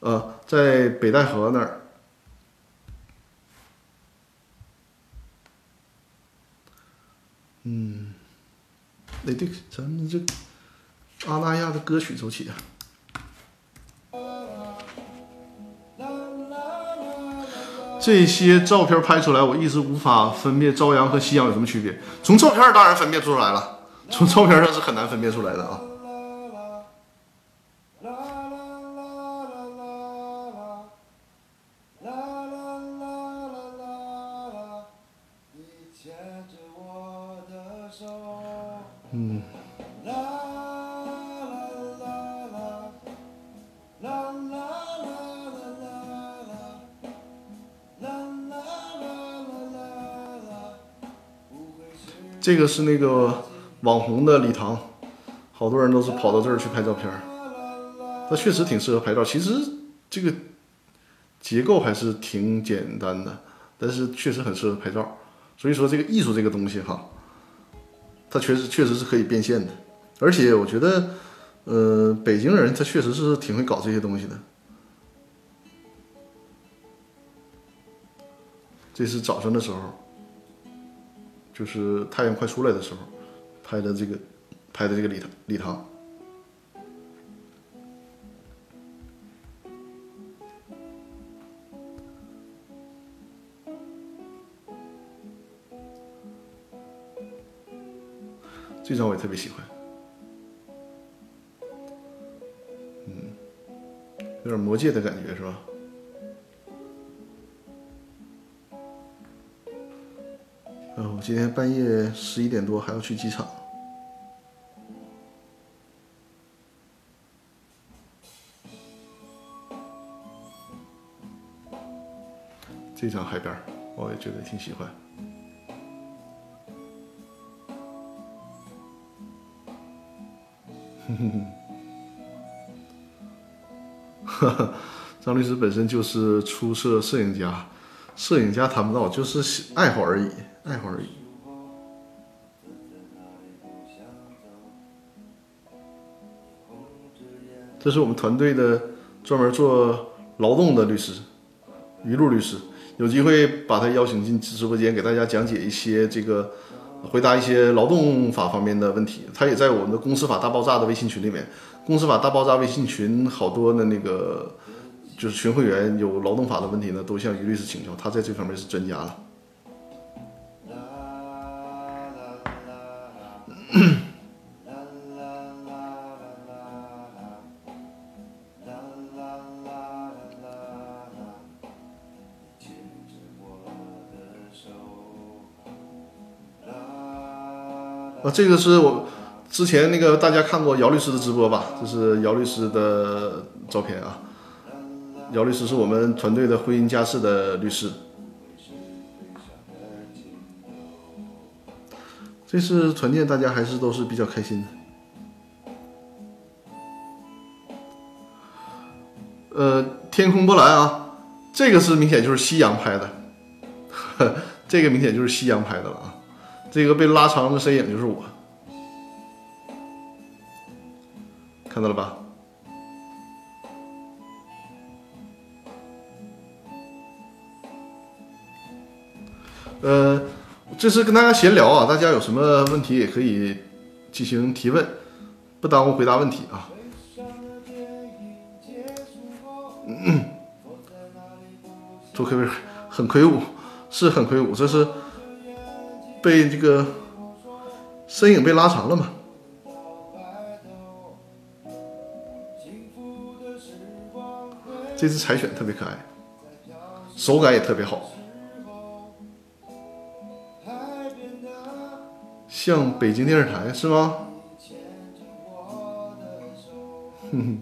呃，在北戴河那儿，嗯，哎对，咱们这阿那亚的歌曲走起啊。这些照片拍出来，我一直无法分辨朝阳和夕阳有什么区别。从照片当然分辨出来了，从照片上是很难分辨出来的啊。这个是那个网红的礼堂，好多人都是跑到这儿去拍照片儿。它确实挺适合拍照，其实这个结构还是挺简单的，但是确实很适合拍照。所以说这个艺术这个东西哈，它确实确实是可以变现的，而且我觉得，呃，北京人他确实是挺会搞这些东西的。这是早上的时候，就是太阳快出来的时候拍的这个拍的这个礼堂礼堂。这张我也特别喜欢，嗯，有点魔界的感觉是吧？今天半夜十一点多还要去机场。这张海边我也觉得挺喜欢。哼哼哼张律师本身就是出色摄影家，摄影家谈不到，就是爱好而已，爱好而已。这是我们团队的专门做劳动的律师，于路律师，有机会把他邀请进直播间，给大家讲解一些这个。回答一些劳动法方面的问题，他也在我们的公司法大爆炸的微信群里面。公司法大爆炸微信群好多的那个就是群会员有劳动法的问题呢，都向于律师请教，他在这方面是专家了。啊，这个是我之前那个大家看过姚律师的直播吧？这是姚律师的照片啊。姚律师是我们团队的婚姻家事的律师。这次团建大家还是都是比较开心的。呃，天空波澜啊，这个是明显就是夕阳拍的，这个明显就是夕阳拍的了啊。这个被拉长的身影就是我，看到了吧？呃，这是跟大家闲聊啊，大家有什么问题也可以进行提问，不耽误回答问题啊。嗯，做客位很魁梧，是很魁梧，这是。被这个身影被拉长了嘛？这只柴犬特别可爱，手感也特别好，像北京电视台是吗？哼哼。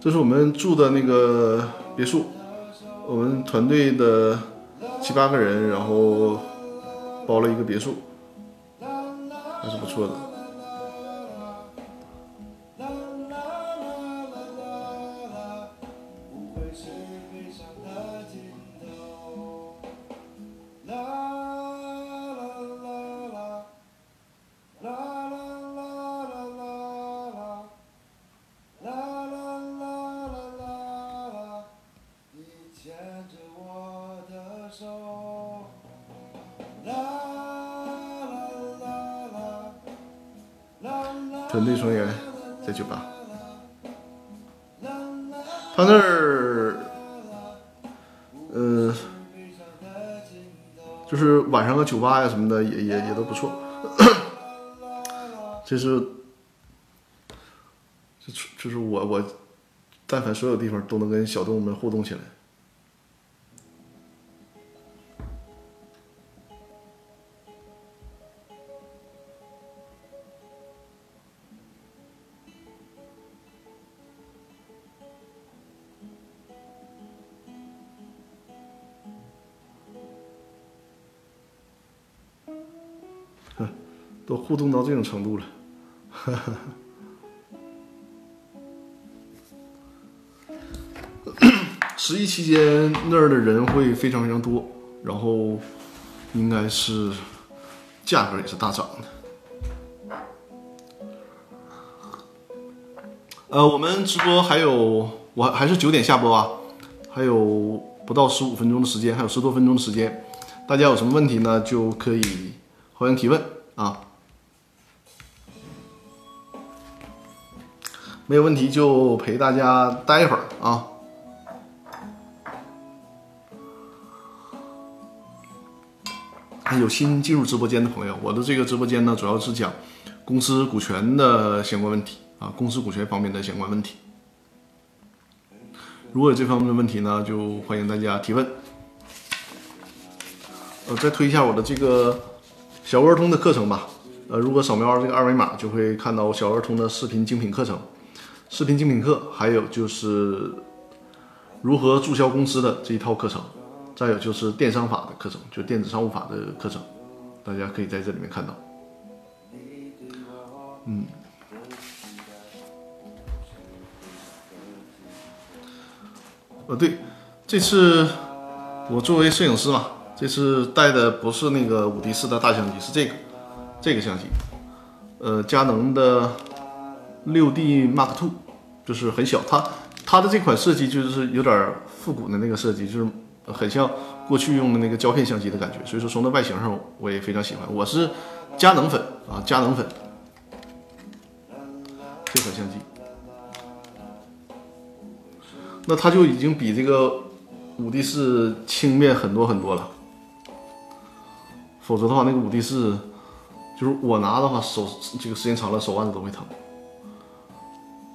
这是我们住的那个别墅，我们团队的七八个人，然后包了一个别墅，还是不错的。酒吧呀什么的也也也都不错。这是，这就是我我，但凡所有地方都能跟小动物们互动起来。都互动到这种程度了。十一期间那儿的人会非常非常多，然后应该是价格也是大涨的。呃，我们直播还有，我还是九点下播啊，还有不到十五分钟的时间，还有十多分钟的时间，大家有什么问题呢，就可以欢迎提问啊。没有问题就陪大家待一会儿啊。有新进入直播间的朋友，我的这个直播间呢，主要是讲公司股权的相关问题啊，公司股权方面的相关问题。如果有这方面的问题呢，就欢迎大家提问。呃，再推一下我的这个小儿童的课程吧。呃，如果扫描这个二维码，就会看到小儿童的视频精品课程。视频精品课，还有就是如何注销公司的这一套课程，再有就是电商法的课程，就电子商务法的课程，大家可以在这里面看到。嗯，呃，对，这次我作为摄影师嘛，这次带的不是那个五 D 四的大相机，是这个这个相机，呃，佳能的。六 D Mark Two 就是很小，它它的这款设计就是有点复古的那个设计，就是很像过去用的那个胶片相机的感觉，所以说从那外形上我也非常喜欢。我是佳能粉啊，佳能粉这款相机，那它就已经比这个五 D 四轻便很多很多了，否则的话那个五 D 四就是我拿的话手这个时间长了手腕子都会疼。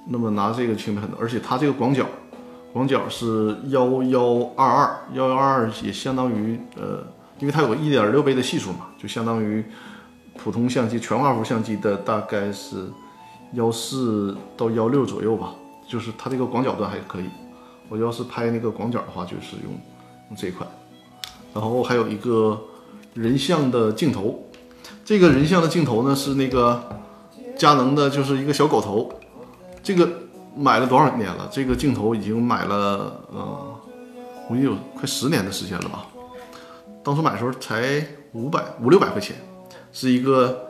那么拿这个轻便很多，而且它这个广角，广角是幺幺二二，幺幺二二也相当于呃，因为它有个一点六倍的系数嘛，就相当于普通相机全画幅相机的大概是幺四到幺六左右吧，就是它这个广角段还可以。我要是拍那个广角的话，就是用用这一款。然后还有一个人像的镜头，这个人像的镜头呢是那个佳能的，就是一个小狗头。这个买了多少年了？这个镜头已经买了，嗯，估计有快十年的时间了吧。当初买的时候才五百五六百块钱，是一个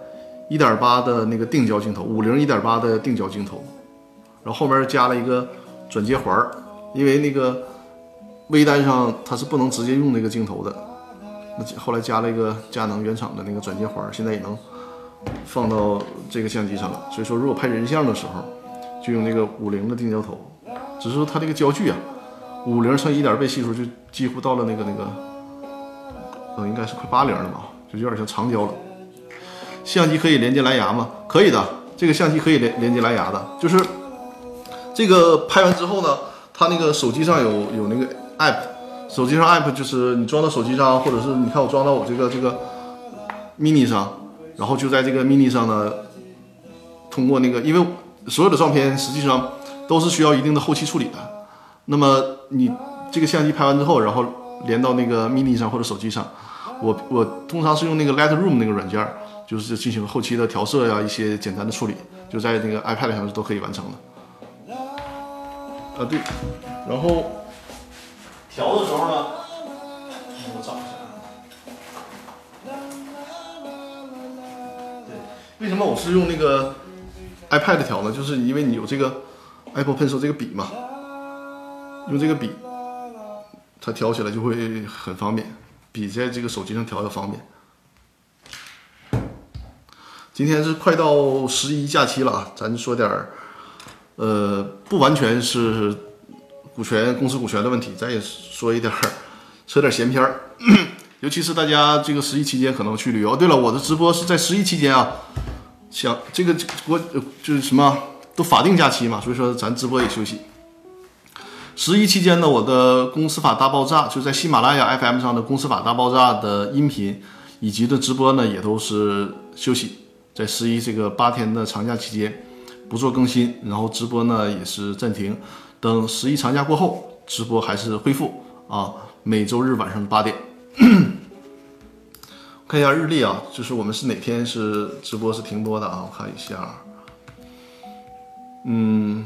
一点八的那个定焦镜头，五零一点八的定焦镜头，然后后面加了一个转接环儿，因为那个微单上它是不能直接用那个镜头的，那后来加了一个佳能原厂的那个转接环儿，现在也能放到这个相机上了。所以说，如果拍人像的时候，就用那个五零的定焦头，只是说它这个焦距啊，五零乘一点倍系数就几乎到了那个那个，呃，应该是快八零了吧，就有点像长焦了。相机可以连接蓝牙吗？可以的，这个相机可以连连接蓝牙的。就是这个拍完之后呢，它那个手机上有有那个 app，手机上 app 就是你装到手机上，或者是你看我装到我这个这个 mini 上，然后就在这个 mini 上呢，通过那个因为。所有的照片实际上都是需要一定的后期处理的。那么你这个相机拍完之后，然后连到那个 mini 上或者手机上，我我通常是用那个 Lightroom 那个软件，就是进行后期的调色呀，一些简单的处理，就在那个 iPad 上都可以完成的。啊对，然后调的时候呢，我找一下。对，为什么我是用那个？iPad 调呢，就是因为你有这个 Apple Pencil 这个笔嘛，用这个笔，它调起来就会很方便，比在这个手机上调要方便。今天是快到十一假期了啊，咱说点儿，呃，不完全是股权公司股权的问题，咱也说一点儿，扯点闲篇儿。尤其是大家这个十一期间可能去旅游。对了，我的直播是在十一期间啊。想这个国就是什么都法定假期嘛，所以说咱直播也休息。十一期间呢，我的公司法大爆炸就在喜马拉雅 FM 上的公司法大爆炸的音频以及的直播呢，也都是休息。在十一这个八天的长假期间不做更新，然后直播呢也是暂停。等十一长假过后，直播还是恢复啊，每周日晚上八点。看一下日历啊，就是我们是哪天是直播是停播的啊？我看一下，嗯，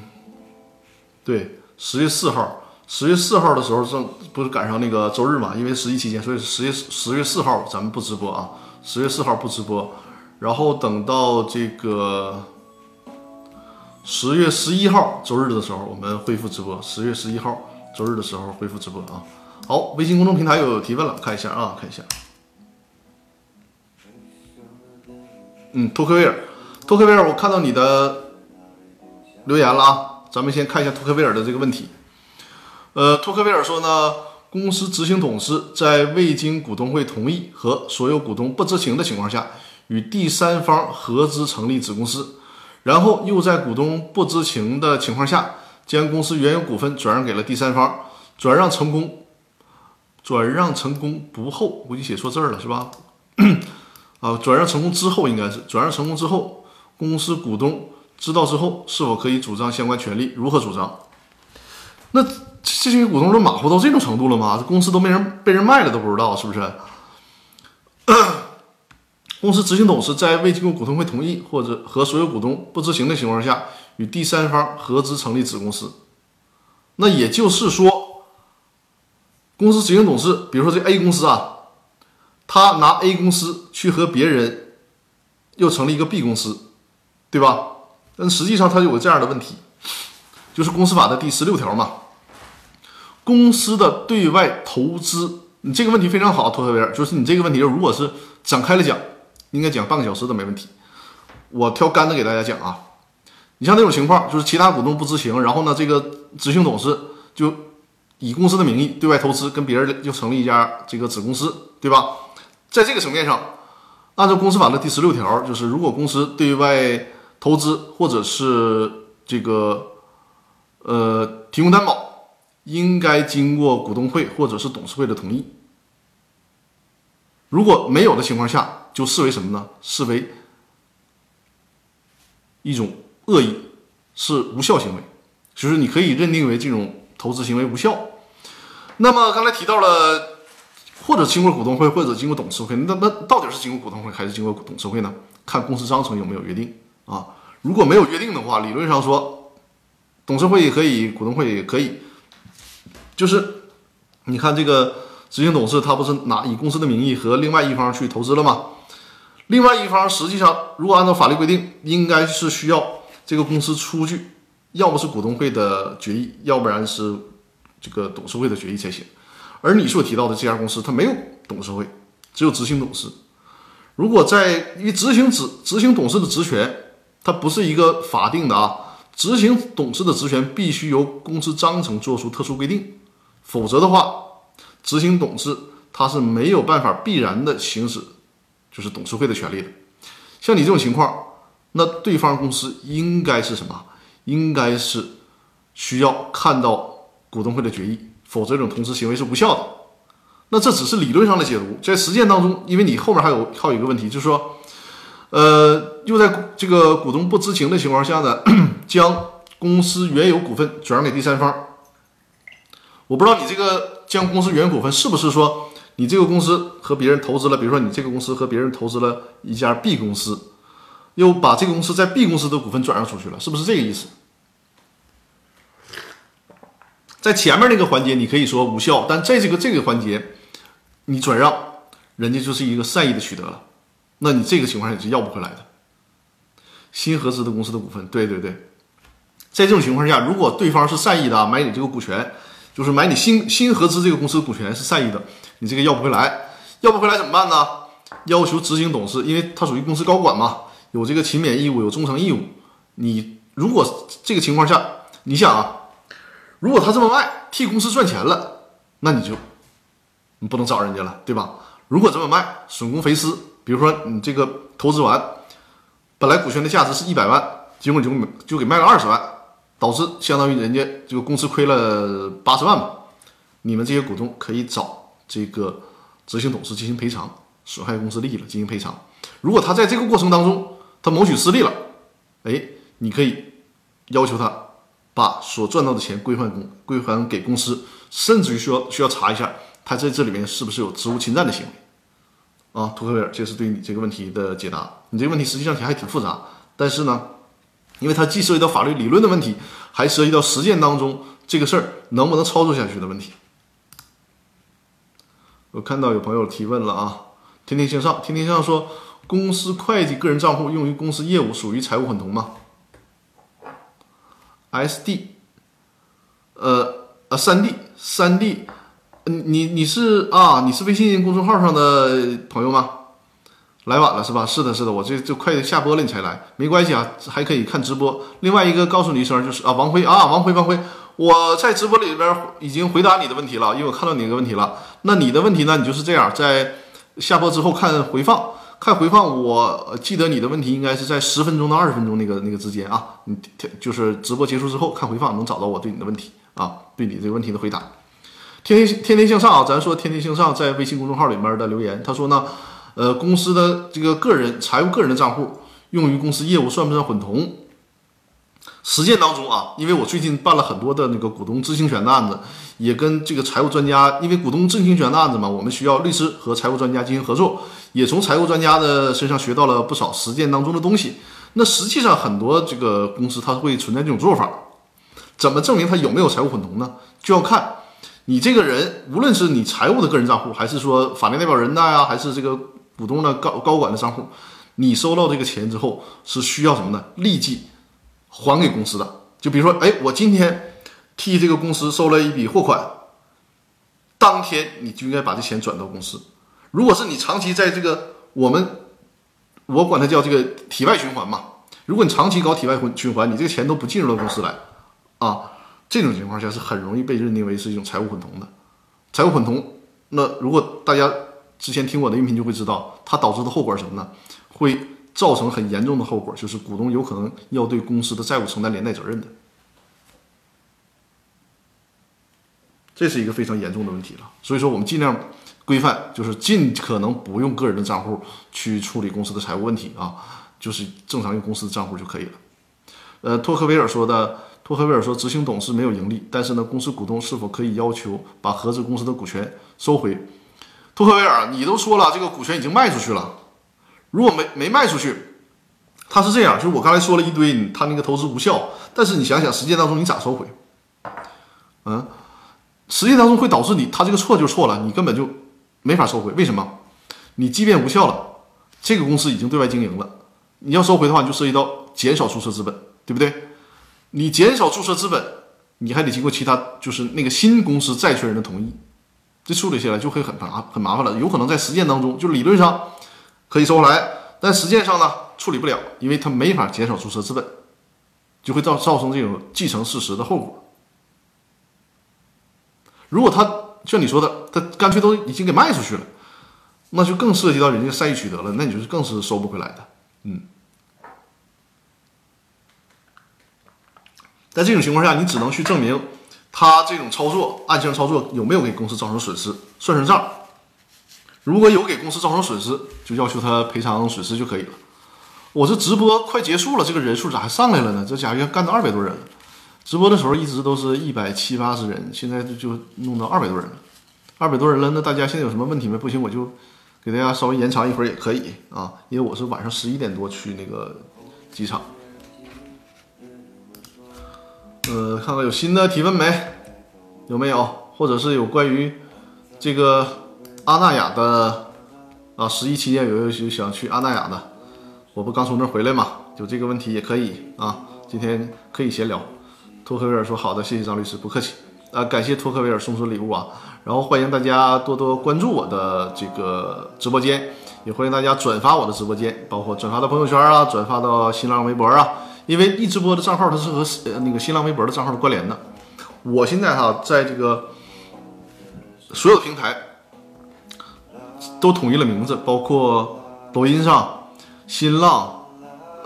对，十月四号，十月四号的时候正不是赶上那个周日嘛？因为十一期间，所以十月十月四号咱们不直播啊，十月四号不直播，然后等到这个十月十一号周日的时候，我们恢复直播。十月十一号周日的时候恢复直播啊。好，微信公众平台有提问了，看一下啊，看一下。嗯，托克维尔，托克维尔，我看到你的留言了啊。咱们先看一下托克维尔的这个问题。呃，托克维尔说呢，公司执行董事在未经股东会同意和所有股东不知情的情况下，与第三方合资成立子公司，然后又在股东不知情的情况下，将公司原有股份转让给了第三方，转让成功，转让成功不后，我已经写错字儿了，是吧？啊，转让成功之后应该是转让成功之后，公司股东知道之后，是否可以主张相关权利？如何主张？那这些股东都马虎到这种程度了吗？这公司都没人被人卖了都不知道，是不是？公司执行董事在未经过股东会同意或者和所有股东不知情的情况下，与第三方合资成立子公司。那也就是说，公司执行董事，比如说这 A 公司啊。他拿 A 公司去和别人又成立一个 B 公司，对吧？但实际上他有个这样的问题，就是公司法的第十六条嘛，公司的对外投资，你这个问题非常好，托特维尔，就是你这个问题，如果是展开了讲，应该讲半个小时都没问题。我挑干的给大家讲啊，你像那种情况，就是其他股东不知情，然后呢，这个执行董事就以公司的名义对外投资，跟别人又成立一家这个子公司，对吧？在这个层面上，按照公司法的第十六条，就是如果公司对外投资或者是这个呃提供担保，应该经过股东会或者是董事会的同意。如果没有的情况下，就视为什么呢？视为一种恶意，是无效行为，就是你可以认定为这种投资行为无效。那么刚才提到了。或者经过股东会，或者经过董事会，那那到底是经过股东会还是经过董事会呢？看公司章程有没有约定啊？如果没有约定的话，理论上说，董事会也可以，股东会也可以。就是你看这个执行董事，他不是拿以公司的名义和另外一方去投资了吗？另外一方实际上，如果按照法律规定，应该是需要这个公司出具，要不是股东会的决议，要不然是这个董事会的决议才行。而你所提到的这家公司，它没有董事会，只有执行董事。如果在因为执行执执行董事的职权，它不是一个法定的啊，执行董事的职权必须由公司章程作出特殊规定，否则的话，执行董事他是没有办法必然的行使就是董事会的权利的。像你这种情况，那对方公司应该是什么？应该是需要看到股东会的决议。否则，这种投资行为是无效的。那这只是理论上的解读，在实践当中，因为你后面还有还有一个问题，就是说，呃，又在这个股东不知情的情况下呢，将公司原有股份转让给第三方。我不知道你这个将公司原有股份是不是说你这个公司和别人投资了，比如说你这个公司和别人投资了一家 B 公司，又把这个公司在 B 公司的股份转让出去了，是不是这个意思？在前面那个环节，你可以说无效，但在这个这个环节，你转让，人家就是一个善意的取得了，那你这个情况下是要不回来的。新合资的公司的股份，对对对，在这种情况下，如果对方是善意的买你这个股权，就是买你新新合资这个公司的股权是善意的，你这个要不回来，要不回来怎么办呢？要求执行董事，因为他属于公司高管嘛，有这个勤勉义务，有忠诚义务。你如果这个情况下，你想啊。如果他这么卖，替公司赚钱了，那你就你不能找人家了，对吧？如果这么卖，损公肥私，比如说你这个投资完，本来股权的价值是一百万，结果就就给卖了二十万，导致相当于人家这个公司亏了八十万嘛。你们这些股东可以找这个执行董事进行赔偿，损害公司利益了进行赔偿。如果他在这个过程当中他谋取私利了，哎，你可以要求他。把所赚到的钱归还公归还给公司，甚至于需要需要查一下他在这里面是不是有职务侵占的行为，啊，图克维尔，这是对你这个问题的解答。你这个问题实际上还挺复杂，但是呢，因为它既涉及到法律理论的问题，还涉及到实践当中这个事儿能不能操作下去的问题。我看到有朋友提问了啊，天天向上，天天向上说，公司会计个人账户用于公司业务属于财务混同吗？SD，呃呃，三 D 三 D。你你是啊？你是微信公众号上的朋友吗？来晚了是吧？是的，是的，我这就快下播了，你才来，没关系啊，还可以看直播。另外一个告诉你一声，就是啊，王辉啊，王辉，王辉，我在直播里边已经回答你的问题了，因为我看到你的问题了。那你的问题呢？你就是这样，在下播之后看回放，看回放。我记得你的问题应该是在十分钟到二十分钟那个那个之间啊。你就是直播结束之后看回放，能找到我对你的问题啊，对你这个问题的回答。天天天天向上啊！咱说天天向上在微信公众号里面的留言，他说呢，呃，公司的这个个人财务个人的账户用于公司业务算不算混同？实践当中啊，因为我最近办了很多的那个股东知情权的案子，也跟这个财务专家，因为股东知情权的案子嘛，我们需要律师和财务专家进行合作，也从财务专家的身上学到了不少实践当中的东西。那实际上很多这个公司它会存在这种做法，怎么证明它有没有财务混同呢？就要看。你这个人，无论是你财务的个人账户，还是说法定代表人的呀，还是这个股东的高高管的账户，你收到这个钱之后是需要什么呢？立即还给公司的。就比如说，哎，我今天替这个公司收了一笔货款，当天你就应该把这钱转到公司。如果是你长期在这个我们，我管它叫这个体外循环嘛。如果你长期搞体外循环，你这个钱都不进入到公司来，啊。这种情况下是很容易被认定为是一种财务混同的，财务混同。那如果大家之前听我的音频就会知道，它导致的后果是什么呢？会造成很严重的后果，就是股东有可能要对公司的债务承担连带责任的。这是一个非常严重的问题了。所以说，我们尽量规范，就是尽可能不用个人的账户去处理公司的财务问题啊，就是正常用公司的账户就可以了。呃，托克维尔说的。托克维尔说，执行董事没有盈利，但是呢，公司股东是否可以要求把合资公司的股权收回？托克维尔，你都说了，这个股权已经卖出去了，如果没没卖出去，他是这样，就是我刚才说了一堆，他那个投资无效，但是你想想，实践当中你咋收回？嗯，实践当中会导致你他这个错就错了，你根本就没法收回。为什么？你即便无效了，这个公司已经对外经营了，你要收回的话，就涉及到减少注册资本，对不对？你减少注册资本，你还得经过其他，就是那个新公司债权人的同意，这处理起来就会很麻很麻烦了。有可能在实践当中，就理论上可以收回来，但实践上呢处理不了，因为他没法减少注册资本，就会造造成这种继承事实的后果。如果他像你说的，他干脆都已经给卖出去了，那就更涉及到人家善意取得了，那你就是更是收不回来的，嗯。在这种情况下，你只能去证明他这种操作、暗箱操作有没有给公司造成损失，算算账。如果有给公司造成损失，就要求他赔偿损失就可以了。我这直播快结束了，这个人数咋还上来了呢？这家伙干到二百多人了。直播的时候一直都是一百七八十人，现在就就弄到二百多人了。二百多人了，那大家现在有什么问题没？不行，我就给大家稍微延长一会儿也可以啊，因为我是晚上十一点多去那个机场。呃，看看有新的提问没？有没有？或者是有关于这个阿那亚的啊？十一期间有有想去阿那亚的，我不刚从那回来嘛？有这个问题也可以啊。今天可以闲聊。托克维尔说好的，谢谢张律师，不客气啊。感谢托克维尔送出礼物啊。然后欢迎大家多多关注我的这个直播间，也欢迎大家转发我的直播间，包括转发到朋友圈啊，转发到新浪微博啊。因为一直播的账号它是和那个新浪微博的账号是关联的，我现在哈在这个所有平台都统一了名字，包括抖音上、新浪、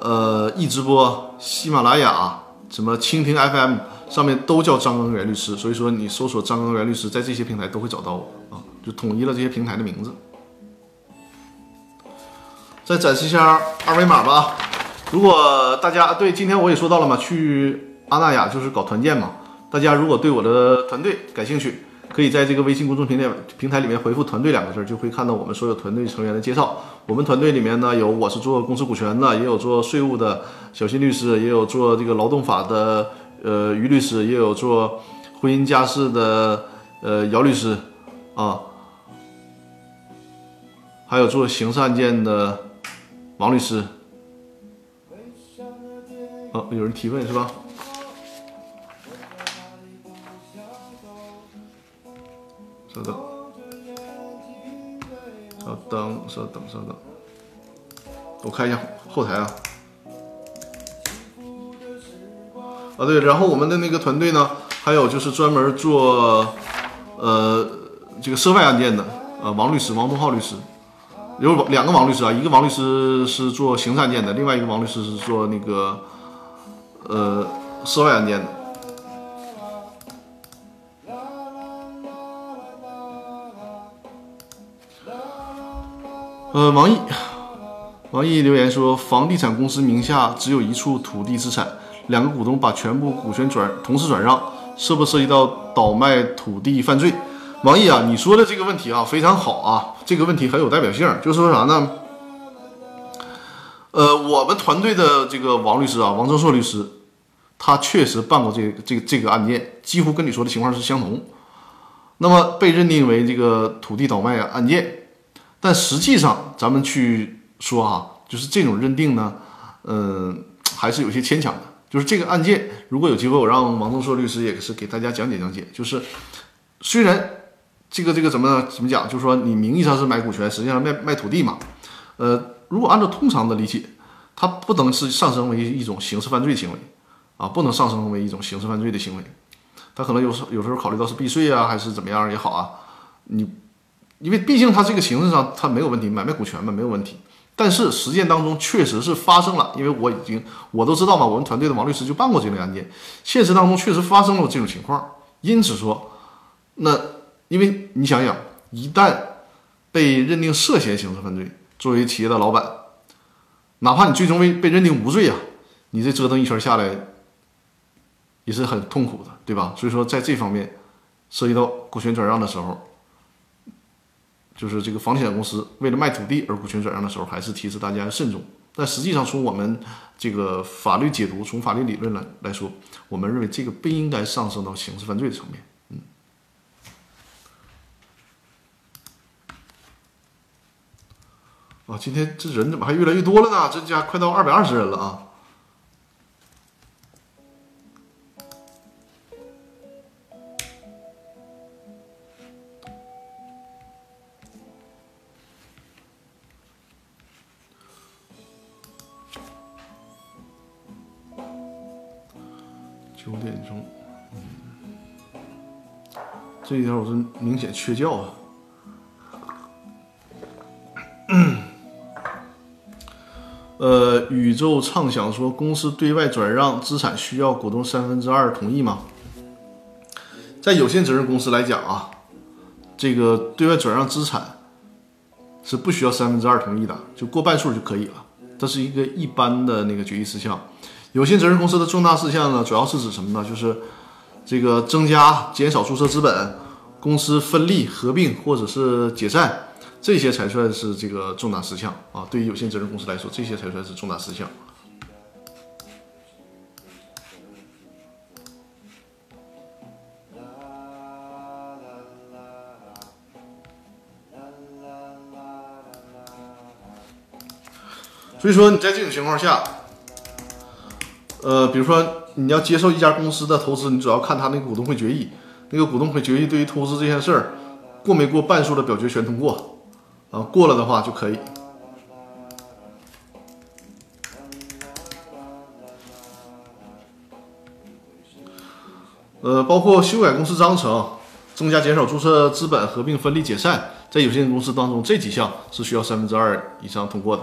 呃易直播、喜马拉雅、什么蜻蜓 FM 上面都叫张根源律师，所以说你搜索张根源律师，在这些平台都会找到我啊，就统一了这些平台的名字。再展示一下二维码吧。如果大家对今天我也说到了嘛，去阿那亚就是搞团建嘛。大家如果对我的团队感兴趣，可以在这个微信公众平台平台里面回复“团队”两个字，就会看到我们所有团队成员的介绍。我们团队里面呢，有我是做公司股权的，也有做税务的小新律师，也有做这个劳动法的呃于律师，也有做婚姻家事的呃姚律师啊，还有做刑事案件的王律师。哦，有人提问是吧？稍等，稍等，稍等，稍等，我看一下后台啊。啊，对，然后我们的那个团队呢，还有就是专门做呃这个涉外案件的，呃，王律师，王东浩律师，有两个王律师啊，一个王律师是做刑事案件的，另外一个王律师是做那个呃涉外案件的。呃，王毅，王毅留言说，房地产公司名下只有一处土地资产，两个股东把全部股权转同时转让，涉不涉及到倒卖土地犯罪？王毅啊，你说的这个问题啊非常好啊，这个问题很有代表性，就是说啥呢？呃，我们团队的这个王律师啊，王正硕律师，他确实办过这这个这个案件，几乎跟你说的情况是相同。那么被认定为这个土地倒卖案件。但实际上，咱们去说哈，就是这种认定呢，嗯，还是有些牵强的。就是这个案件，如果有机会，我让王东硕律师也是给大家讲解讲解。就是虽然这个这个怎么怎么讲，就是说你名义上是买股权，实际上卖卖土地嘛。呃，如果按照通常的理解，它不能是上升为一种刑事犯罪行为啊，不能上升为一种刑事犯罪的行为。他可能有时有时候考虑到是避税啊，还是怎么样也好啊，你。因为毕竟他这个形式上他没有问题，买卖股权嘛没有问题，但是实践当中确实是发生了，因为我已经我都知道嘛，我们团队的王律师就办过这类案件，现实当中确实发生了这种情况，因此说，那因为你想想，一旦被认定涉嫌刑事犯罪，作为企业的老板，哪怕你最终被被认定无罪啊，你这折腾一圈下来也是很痛苦的，对吧？所以说在这方面涉及到股权转让的时候。就是这个房地产公司为了卖土地而股权转让的时候，还是提示大家要慎重。但实际上，从我们这个法律解读，从法律理论来来说，我们认为这个不应该上升到刑事犯罪的层面。嗯。啊，今天这人怎么还越来越多了呢？这家快到二百二十人了啊！点钟，嗯，这一条我是明显缺觉啊。呃，宇宙畅想说，公司对外转让资产需要股东三分之二同意吗？在有限责任公司来讲啊，这个对外转让资产是不需要三分之二同意的，就过半数就可以了。这是一个一般的那个决议事项。有限责任公司的重大事项呢，主要是指什么呢？就是这个增加、减少注册资本、公司分立、合并或者是解散，这些才算是这个重大事项啊。对于有限责任公司来说，这些才算是重大事项。所以说，你在这种情况下。呃，比如说你要接受一家公司的投资，你主要看他那个股东会决议，那个股东会决议对于投资这件事儿过没过半数的表决权通过，啊，过了的话就可以。呃，包括修改公司章程、增加减少注册资本、合并分立解散，在有限公司当中这几项是需要三分之二以上通过的。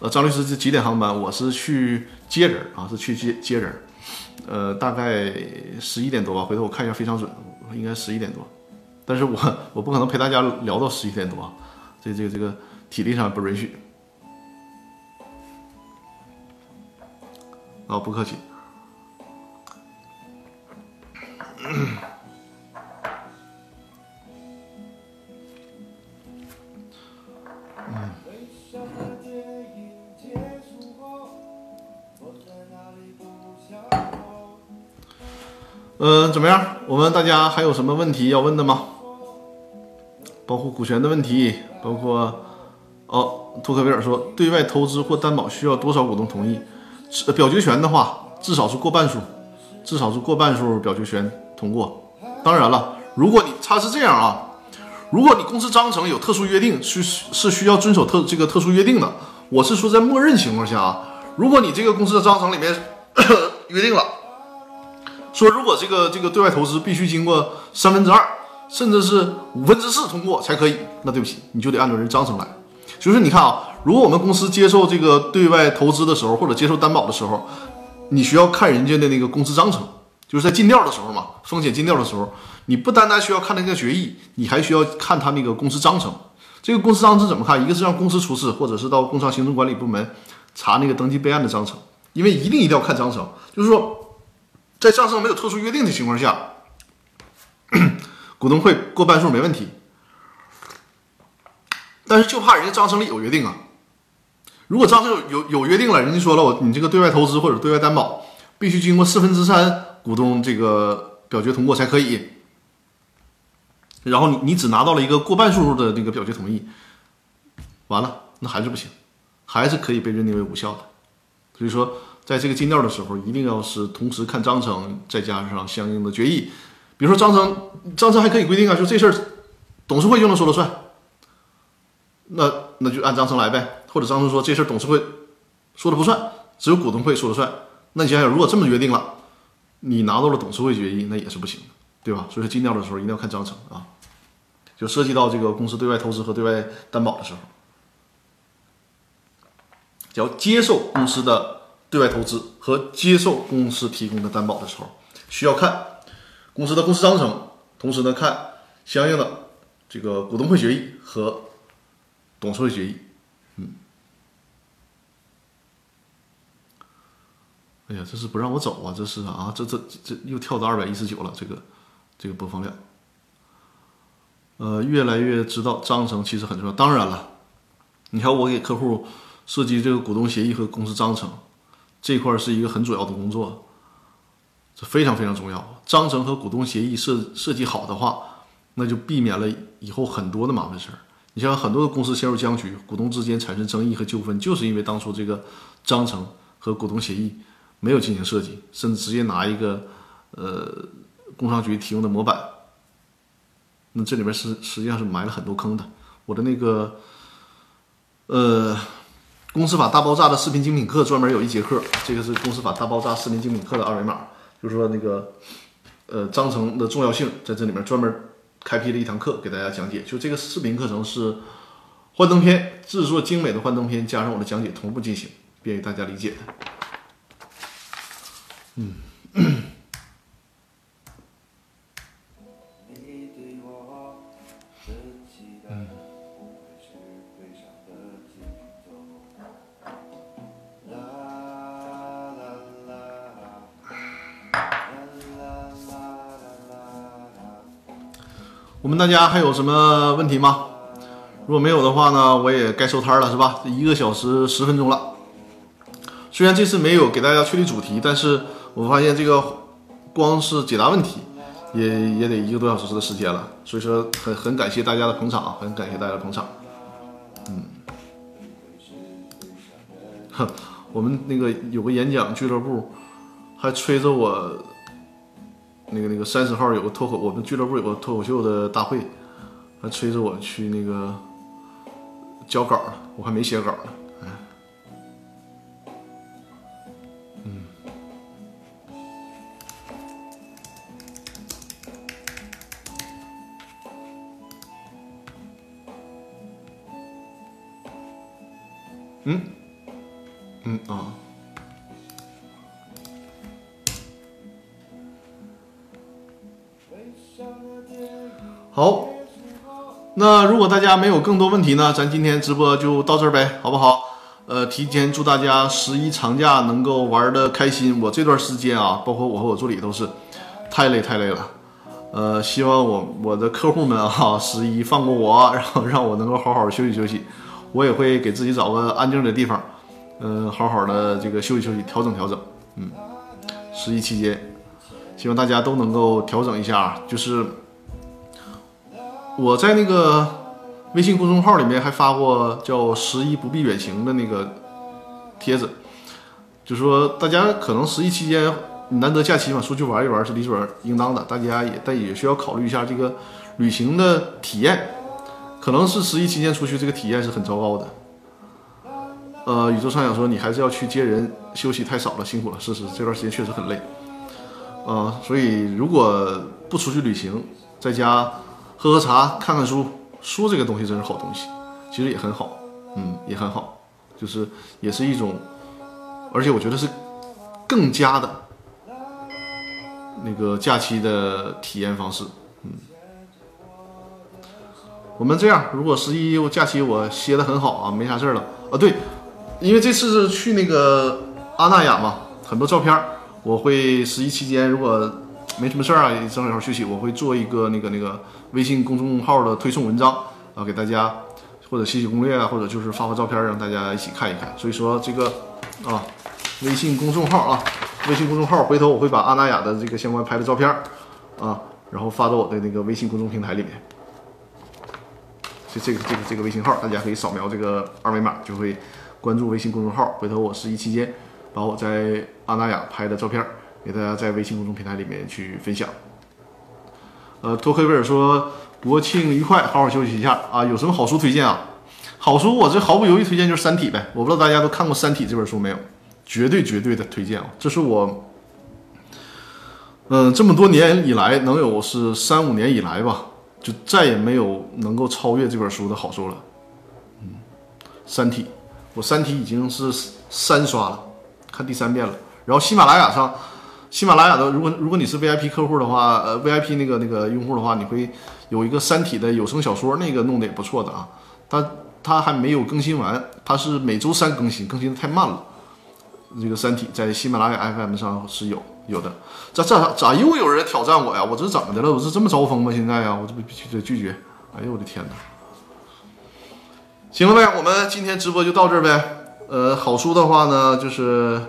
呃，张律师是几点航班？我是去接人啊，是去接接人，呃，大概十一点多吧。回头我看一下，非常准，应该十一点多。但是我我不可能陪大家聊到十一点多，这这个这个体力上不允许。啊、哦，不客气。嗯。呃，怎么样？我们大家还有什么问题要问的吗？包括股权的问题，包括哦，托克维尔说，对外投资或担保需要多少股东同意？表决权的话，至少是过半数，至少是过半数表决权通过。当然了，如果你他是这样啊，如果你公司章程有特殊约定，是是需要遵守特这个特殊约定的。我是说在默认情况下啊，如果你这个公司的章程里面 约定了，说如果这个这个对外投资必须经过三分之二，甚至是五分之四通过才可以，那对不起，你就得按照人章程来。就是你看啊，如果我们公司接受这个对外投资的时候，或者接受担保的时候，你需要看人家的那个公司章程，就是在尽调的时候嘛，风险尽调的时候，你不单单需要看那个决议，你还需要看他那个公司章程。这个公司章程怎么看？一个是让公司出示，或者是到工商行政管理部门查那个登记备案的章程，因为一定一定要看章程。就是说，在章程没有特殊约定的情况下，股东会过半数没问题。但是就怕人家章程里有约定啊。如果章程有有有约定了，人家说了，我你这个对外投资或者对外担保必须经过四分之三股东这个表决通过才可以。然后你你只拿到了一个过半数的那个表决同意，完了那还是不行，还是可以被认定为无效的。所以说，在这个尽调的时候，一定要是同时看章程，再加上相应的决议。比如说章程，章程还可以规定啊，就这事儿董事会就能说了算。那那就按章程来呗，或者章程说这事儿董事会说了不算，只有股东会说了算。那你想想，如果这么约定了，你拿到了董事会决议，那也是不行的，对吧？所以说尽调的时候一定要看章程啊，就涉及到这个公司对外投资和对外担保的时候，要接受公司的对外投资和接受公司提供的担保的时候，需要看公司的公司章程，同时呢看相应的这个股东会决议和。董事会决议，嗯，哎呀，这是不让我走啊！这是啊，这这这又跳到二百一十九了，这个这个播放量，呃，越来越知道章程其实很重要。当然了，你看我给客户设计这个股东协议和公司章程这块是一个很主要的工作，这非常非常重要。章程和股东协议设设计好的话，那就避免了以后很多的麻烦事儿。你像很多的公司陷入僵局，股东之间产生争议和纠纷，就是因为当初这个章程和股东协议没有进行设计，甚至直接拿一个呃工商局提供的模板，那这里面是实际上是埋了很多坑的。我的那个呃公司法大爆炸的视频精品课专门有一节课，这个是公司法大爆炸视频精品课的二维码，就是说那个呃章程的重要性在这里面专门。开辟了一堂课给大家讲解，就这个视频课程是幻灯片制作精美的幻灯片，加上我的讲解同步进行，便于大家理解的。嗯。我们大家还有什么问题吗？如果没有的话呢，我也该收摊了，是吧？一个小时十分钟了。虽然这次没有给大家确立主题，但是我发现这个光是解答问题，也也得一个多小时的时间了。所以说，很很感谢大家的捧场，很感谢大家的捧场。嗯，哼，我们那个有个演讲俱乐部，还催着我。那个那个三十号有个脱口，我们俱乐部有个脱口秀的大会，还催着我去那个交稿呢，我还没写稿呢。嗯，嗯，嗯啊。好，那如果大家没有更多问题呢，咱今天直播就到这儿呗，好不好？呃，提前祝大家十一长假能够玩的开心。我这段时间啊，包括我和我助理都是太累太累了。呃，希望我我的客户们啊，十一放过我，然后让我能够好好休息休息。我也会给自己找个安静的地方，嗯，好好的这个休息休息，调整调整。嗯，十一期间。希望大家都能够调整一下。就是我在那个微信公众号里面还发过叫“十一不必远行”的那个帖子，就说大家可能十一期间难得假期嘛，出去玩一玩是理所应当的，大家也但也需要考虑一下这个旅行的体验，可能是十一期间出去这个体验是很糟糕的。呃，宇宙畅想说你还是要去接人，休息太少了，辛苦了。是是，这段时间确实很累。呃，所以如果不出去旅行，在家喝喝茶、看看书，书这个东西真是好东西，其实也很好，嗯，也很好，就是也是一种，而且我觉得是更加的那个假期的体验方式，嗯。我们这样，如果十一假期我歇的很好啊，没啥事儿了啊，对。因为这次是去那个阿那亚嘛，很多照片，我会十一期间如果没什么事儿啊，正好休息，我会做一个那个那个微信公众号的推送文章啊，给大家或者写写攻略啊，或者就是发发照片让大家一起看一看。所以说这个啊，微信公众号啊，微信公众号，回头我会把阿那亚的这个相关拍的照片啊，然后发到我的那个微信公众平台里面。就这个这个这个微信号，大家可以扫描这个二维码就会。关注微信公众号，回头我十一期间把我在阿那亚拍的照片给大家在微信公众平台里面去分享。呃，托克维尔说国庆愉快，好好休息一下啊！有什么好书推荐啊？好书我这毫不犹豫推荐就是《三体》呗。我不知道大家都看过《三体》这本书没有？绝对绝对的推荐啊！这是我嗯这么多年以来能有是三五年以来吧，就再也没有能够超越这本书的好书了。嗯，《三体》。我《三体》已经是三刷了，看第三遍了。然后喜马拉雅上，喜马拉雅的，如果如果你是 VIP 客户的话，呃，VIP 那个那个用户的话，你会有一个《三体》的有声小说，那个弄得也不错的啊。它它还没有更新完，它是每周三更新，更新的太慢了。这个《三体》在喜马拉雅 FM 上是有有的。咋咋咋又有人挑战我呀？我这怎么的了？我是这么招风吗？现在呀，我这不必须得拒绝。哎呦我的天哪！行了呗，我们今天直播就到这儿呗。呃，好书的话呢，就是《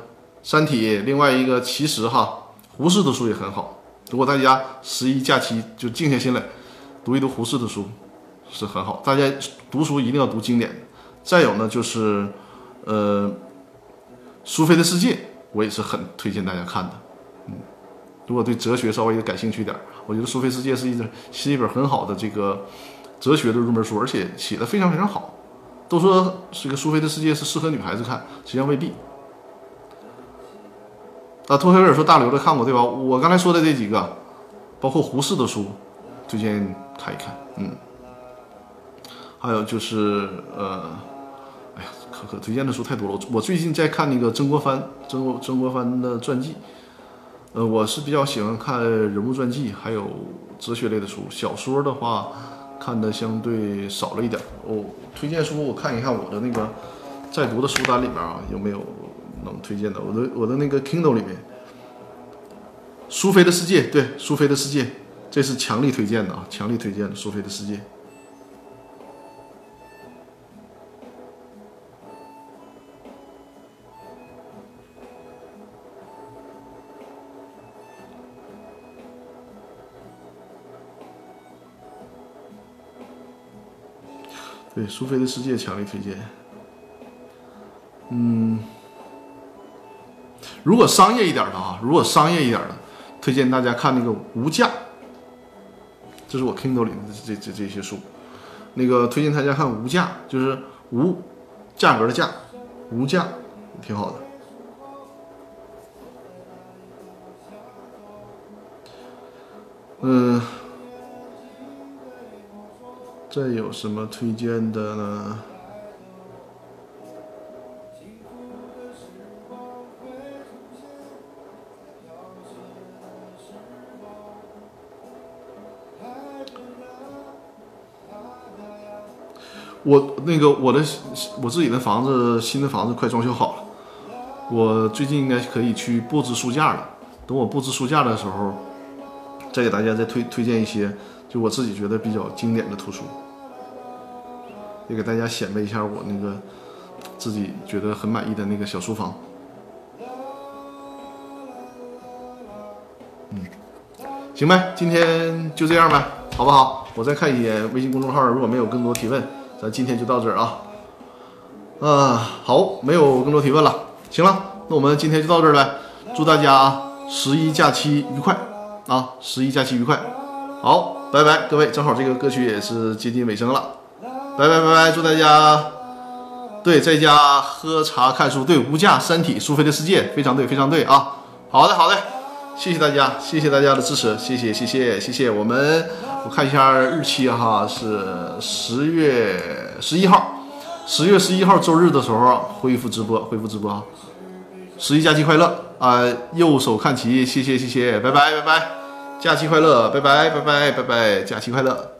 三体》，另外一个其实哈，胡适的书也很好。如果大家十一假期就静下心来读一读胡适的书，是很好。大家读书一定要读经典。再有呢，就是呃，苏菲的世界，我也是很推荐大家看的。嗯，如果对哲学稍微感兴趣点，我觉得苏菲世界是一本是一本很好的这个哲学的入门书，而且写的非常非常好。都说这个苏菲的世界是适合女孩子看，实际上未必。啊，托黑尔说大刘的看过对吧？我刚才说的这几个，包括胡适的书，推荐看一看。嗯，还有就是呃，哎呀，可可推荐的书太多了。我最近在看那个曾国藩，曾国曾国藩的传记。呃，我是比较喜欢看人物传记，还有哲学类的书。小说的话。看的相对少了一点哦。推荐书我看一看我的那个在读的书单里面啊，有没有能推荐的？我的我的那个 Kindle 里面，《苏菲的世界》对，《苏菲的世界》，这是强力推荐的啊，强力推荐的《苏菲的世界》。对苏菲的世界强力推荐。嗯，如果商业一点的啊，如果商业一点的，推荐大家看那个《无价》，这是我 Kindle 里的这这这些书。那个推荐大家看《无价》，就是无价格的价，无价，挺好的。嗯。再有什么推荐的呢？我那个我的我自己的房子，新的房子快装修好了，我最近应该可以去布置书架了。等我布置书架的时候，再给大家再推推荐一些，就我自己觉得比较经典的图书。也给大家显摆一下我那个自己觉得很满意的那个小书房。嗯。行呗，今天就这样呗，好不好？我再看一眼微信公众号，如果没有更多提问，咱今天就到这儿啊。啊，好，没有更多提问了。行了，那我们今天就到这儿了。祝大家十一假期愉快啊！十一假期愉快。好，拜拜，各位。正好这个歌曲也是接近尾声了，拜拜拜拜。祝大家对在家喝茶看书，对无价《三体》苏菲的世界，非常对，非常对啊！好的好的，谢谢大家，谢谢大家的支持，谢谢谢谢谢谢。我们我看一下日期哈，是十月十一号。十月十一号周日的时候恢复直播，恢复直播啊！十一假期快乐啊！右手看齐，谢谢谢谢，拜拜拜拜，假期快乐，拜拜拜拜拜拜，假期快乐。